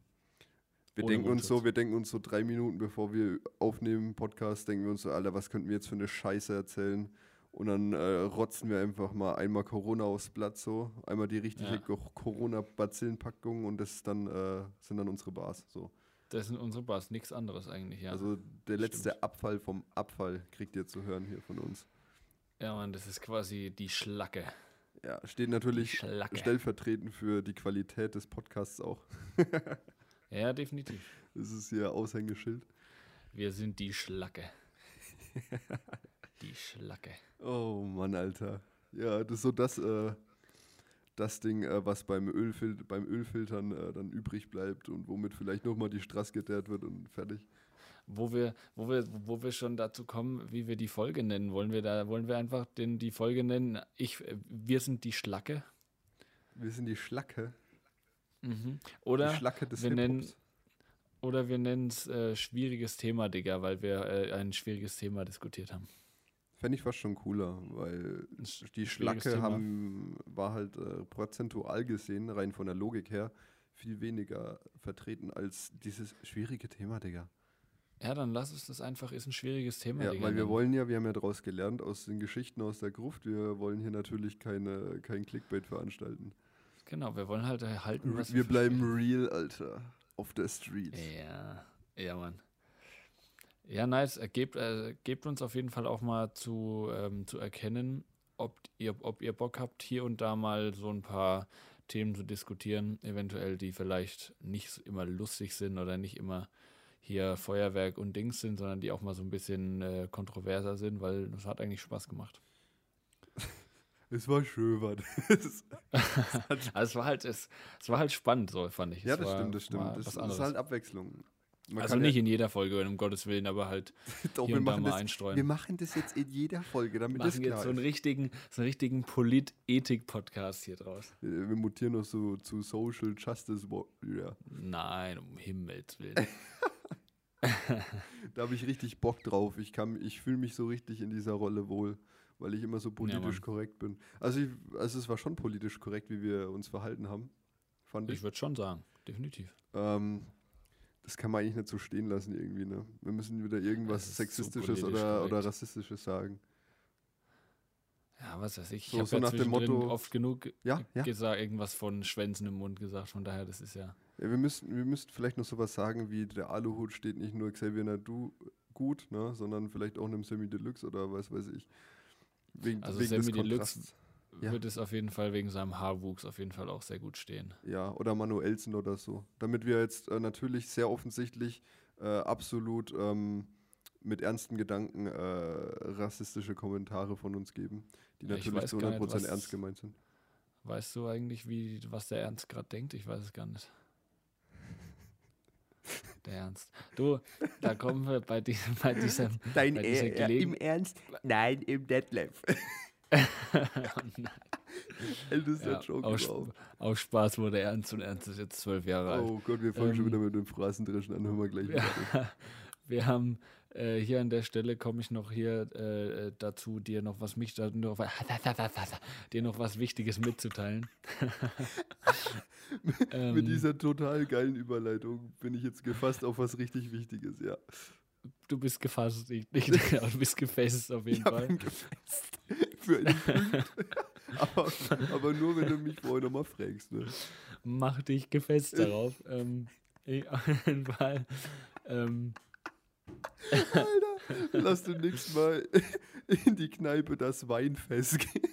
S2: wir
S1: Ohne
S2: denken uns so, wir denken uns so drei Minuten, bevor wir aufnehmen, Podcast, denken wir uns so, Alter, was könnten wir jetzt für eine Scheiße erzählen? Und dann äh, rotzen wir einfach mal einmal Corona aufs Blatt so, einmal die richtige
S1: Ja.
S2: Co- Corona-Bazillenpackung und das dann, äh, sind dann unsere Bars. So.
S1: Das sind unsere Bars, nichts anderes eigentlich, ja.
S2: Also der letzte
S1: stimmt.
S2: Abfall vom Abfall kriegt ihr zu hören hier von uns.
S1: ja, Mann, das ist quasi die Schlacke.
S2: Ja, steht natürlich stellvertretend für die Qualität des Podcasts auch.
S1: Ja, definitiv.
S2: Das ist hier Aushängeschild.
S1: Wir sind die Schlacke. Die Schlacke.
S2: Oh Mann, Alter. Ja, das ist so das, äh, das Ding, äh, was beim, Ölfil beim Ölfiltern äh, dann übrig bleibt und womit vielleicht nochmal die Straße geteert wird und fertig.
S1: Wo wir, wo wir, wo wir schon dazu kommen, wie wir die Folge nennen. Wollen wir da, wollen wir einfach den, die Folge nennen? Ich, wir sind die Schlacke.
S2: Wir sind die Schlacke.
S1: Mhm. Oder
S2: die Schlacke des
S1: wir nennen-. Oder wir nennen es äh, schwieriges Thema, Digga, weil wir äh, ein schwieriges Thema diskutiert haben.
S2: Fände ich fast schon cooler, weil die Schlacke haben, war halt äh, prozentual gesehen, rein von der Logik her, viel weniger vertreten als dieses schwierige Thema, Digga.
S1: Ja, dann lass uns das einfach, ist ein schwieriges Thema,
S2: Ja,
S1: Digga.
S2: weil wir wollen ja, wir haben ja daraus gelernt aus den Geschichten aus der Gruft, wir wollen hier natürlich keine, kein Clickbait veranstalten.
S1: Genau, wir wollen halt erhalten, was
S2: wir bleiben real, Alter. Auf der Street.
S1: Ja, ja, Mann. Ja, nice. Äh, Gebt, äh, gebt uns auf jeden Fall auch mal zu, ähm, zu erkennen, ob ihr, ob ihr Bock habt, hier und da mal so ein paar Themen zu diskutieren, eventuell, die vielleicht nicht immer lustig sind oder nicht immer hier Feuerwerk und Dings sind, sondern die auch mal so ein bisschen äh, kontroverser sind, weil das hat eigentlich Spaß gemacht.
S2: Es war schön, was.
S1: Also es war halt, es, es war halt spannend, so fand ich.
S2: ja,
S1: Es
S2: das stimmt, das stimmt. Das, das ist halt Abwechslung. Man
S1: also nicht in jeder Folge, um Gottes Willen, aber halt
S2: ja, doch,
S1: hier
S2: wir
S1: und da mal
S2: das,
S1: einstreuen.
S2: Wir machen das jetzt in jeder Folge, damit
S1: Wir
S2: das klar
S1: jetzt so einen richtigen, so einen richtigen Polit-Ethik-Podcast hier draus.
S2: Wir mutieren noch so zu Social Justice Warrior.
S1: Nein, um Himmels Willen.
S2: Da habe ich richtig Bock drauf. Ich, kann- ich fühle mich so richtig in dieser Rolle wohl, weil ich immer so politisch
S1: Mann.
S2: korrekt bin. Also, ich, also es war schon politisch korrekt, wie wir uns verhalten haben, fand ich.
S1: Ich würde schon sagen, definitiv.
S2: Ähm, das kann man eigentlich nicht so stehen lassen irgendwie. Ne? Wir müssen wieder irgendwas
S1: Es ist so
S2: Sexistisches
S1: politisch
S2: oder, oder. Rassistisches sagen.
S1: Ja, was weiß ich. Ich
S2: So-
S1: habe
S2: so
S1: ja
S2: nach dem Motto-
S1: oft genug
S2: Ja, ja.
S1: gesagt, irgendwas von Schwänzen im Mund gesagt. Von daher, das ist ja.
S2: Ja, wir müssten, wir müssten vielleicht noch sowas sagen wie der Aluhut steht nicht nur Xavier Nadu gut, ne, sondern vielleicht auch einem Semi Deluxe oder was weiß ich. Wegen,
S1: Also
S2: wegen des
S1: Semi Deluxe.
S2: Ja.
S1: wird es auf jeden Fall wegen seinem Haarwuchs auf jeden Fall auch sehr gut stehen.
S2: Ja, oder Manuelsen oder so. Damit wir jetzt äh, natürlich sehr offensichtlich äh, absolut ähm, mit ernsten Gedanken äh, rassistische Kommentare von uns geben, die
S1: Ja, ich
S2: natürlich zu
S1: gar nicht,
S2: 100%
S1: was-
S2: ernst gemeint sind.
S1: Weißt du eigentlich, wie, was der Ernst gerade denkt? Ich weiß es gar nicht. Der Ernst. Du, da kommen wir bei diesem, bei diesem
S3: Dein
S1: Bei dieser
S3: er, er,
S1: Gelegen-
S3: im Ernst? Nein, im Detlef.
S2: Ältester
S1: ja,
S2: Joke
S1: aus,
S2: überhaupt.
S1: aus Spaß wurde Ernst und Ernst ist jetzt zwölf Jahre alt.
S2: Oh Gott, wir fangen schon
S1: Ähm,
S2: wieder mit dem Phrasendreschen an. Hören wir gleich wieder.
S1: Wir haben äh, hier an der Stelle komme ich noch hier äh, äh, dazu, dir noch was mich da noch, dir noch was Wichtiges mitzuteilen. ähm,
S2: Mit dieser total geilen Überleitung bin ich jetzt gefasst auf was richtig Wichtiges, ja.
S1: du bist gefasst, ich, ich, genau, du bist gefasst auf jeden
S2: Ich
S1: Fall.
S2: gefasst. Für einen Punkt. aber, aber nur, wenn du mich vorher nochmal fragst. Ne?
S1: Mach dich gefasst darauf. ähm, ich, auf jeden Fall. Ähm,
S2: Alter, lass du nächstes Mal in die Kneipe das Weinfest gehen.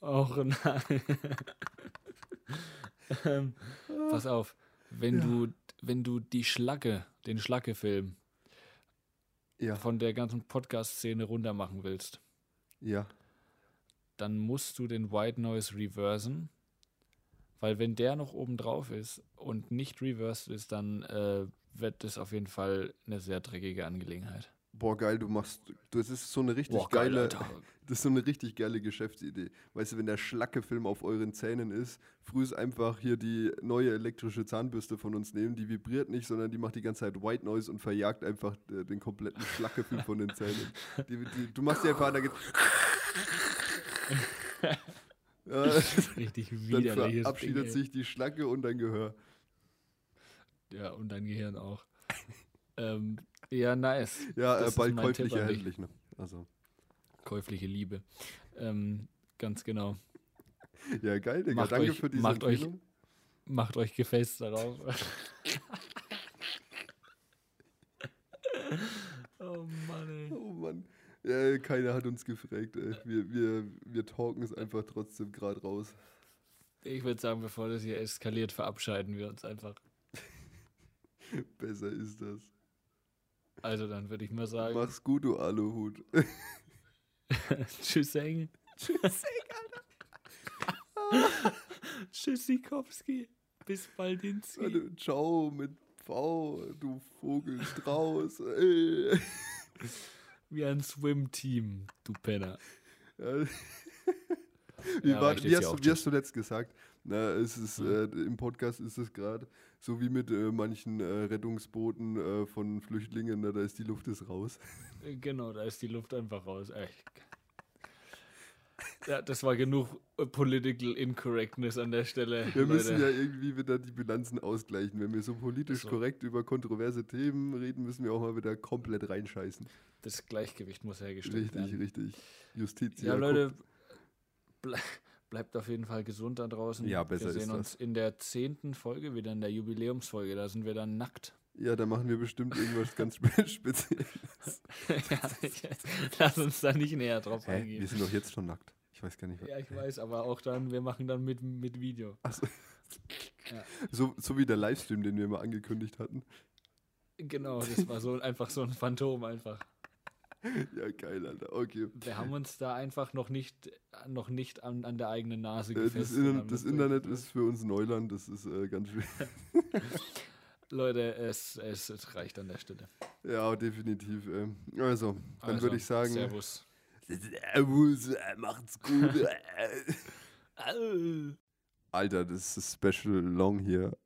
S1: auch nein. ähm, pass auf, wenn
S2: Ja.
S1: du wenn du die Schlacke, den Schlacke-Film
S2: Ja,
S1: von der ganzen Podcast-Szene runter machen willst,
S2: ja.
S1: Dann musst du den White Noise reversen. Weil wenn der noch oben drauf ist und nicht reversed ist, dann äh, wird das auf jeden Fall eine sehr dreckige Angelegenheit.
S2: Boah, geil, du machst, das ist so eine richtig
S1: Boah, geil,
S2: geile,
S1: Alter.
S2: das ist so eine richtig geile Geschäftsidee. Weißt du, wenn der Schlacke-Film auf euren Zähnen ist, früh ist einfach hier die neue elektrische Zahnbürste von uns nehmen, die vibriert nicht, sondern die macht die ganze Zeit White Noise und verjagt einfach äh, den kompletten Schlacke-Film von den Zähnen. Die, die, du machst die einfach an, da geht ja,
S1: Richtig
S2: dann
S1: widerliches
S2: verabschiedet
S1: Ding,
S2: sich die Schlacke und dein Gehör.
S1: Ja, und dein Gehirn auch. ähm, ja, nice.
S2: Ja, äh, bald
S1: mein
S2: käuflich
S1: Tipp an dich.
S2: erhältlich. Ne? Also,
S1: Käufliche Liebe. Ähm, ganz genau.
S2: ja, geil, Digga.
S1: Macht
S2: Danke
S1: euch-
S2: für diese
S1: macht euch-
S2: Empfehlung.
S1: Macht euch gefasst darauf. oh Mann, ey.
S2: Ja, keiner hat uns gefragt, ey. Wir, wir, wir talken es einfach trotzdem gerade raus.
S1: Ich würde sagen, bevor das hier eskaliert, verabschieden wir uns einfach.
S2: Besser ist das.
S1: Also dann würde ich mal sagen,
S2: Mach's gut, du Aluhut.
S1: tschüss, Eng.
S3: Tschüss.
S1: Tschüssikowski. Bis bald ins
S2: Ciao mit V, du Vogelstrauß. Ey.
S1: Wie ein Swim-Team, du Penner.
S2: Wie,
S1: Ja,
S2: war, wie, hast du, wie hast du letzt gesagt? Na, es ist,
S1: Hm.
S2: äh, Im Podcast ist es gerade so wie mit äh, manchen äh, Rettungsbooten äh, von Flüchtlingen, na, da ist die Luft ist raus.
S1: Genau, da ist die Luft einfach raus. Echt. Ja, das war genug äh, Political Incorrectness an der Stelle.
S2: Wir müssen
S1: Leute.
S2: ja irgendwie wieder die Bilanzen ausgleichen. Wenn wir so politisch
S1: So.
S2: korrekt über kontroverse Themen reden, müssen wir auch mal wieder komplett reinscheißen.
S1: Das Gleichgewicht muss hergestellt
S2: Richtig,
S1: werden.
S2: richtig. Justiz.
S1: Ja, Leute, ble bleibt auf jeden Fall gesund da draußen.
S2: Ja, besser
S1: Wir sehen
S2: ist das.
S1: uns in der zehnten Folge wieder, in der Jubiläumsfolge. Da sind wir dann nackt.
S2: Ja, da machen wir bestimmt irgendwas ganz spe- Spezielles.
S1: ja, lass uns da nicht näher drauf
S2: Wir
S1: eingehen.
S2: sind doch jetzt schon nackt. Ich weiß gar nicht. was-
S1: Ja, ich weiß, aber auch dann, wir machen dann mit, mit Video.
S2: So, so wie der Livestream, den wir mal angekündigt hatten.
S1: Genau, das war so einfach so ein Phantom einfach.
S2: Ja, geil, Alter. Okay.
S1: Wir haben uns da einfach noch nicht, noch nicht an, an der eigenen Nase gefestigt.
S2: Äh, das, das Internet ist für uns Neuland, das ist äh, ganz schön.
S1: Leute, es, es, es, reicht an der Stelle.
S2: Ja, definitiv. Äh. Also, dann
S1: also,
S2: würde ich sagen.
S1: Servus.
S3: Servus, äh, macht's gut.
S2: Alter, das ist special long hier.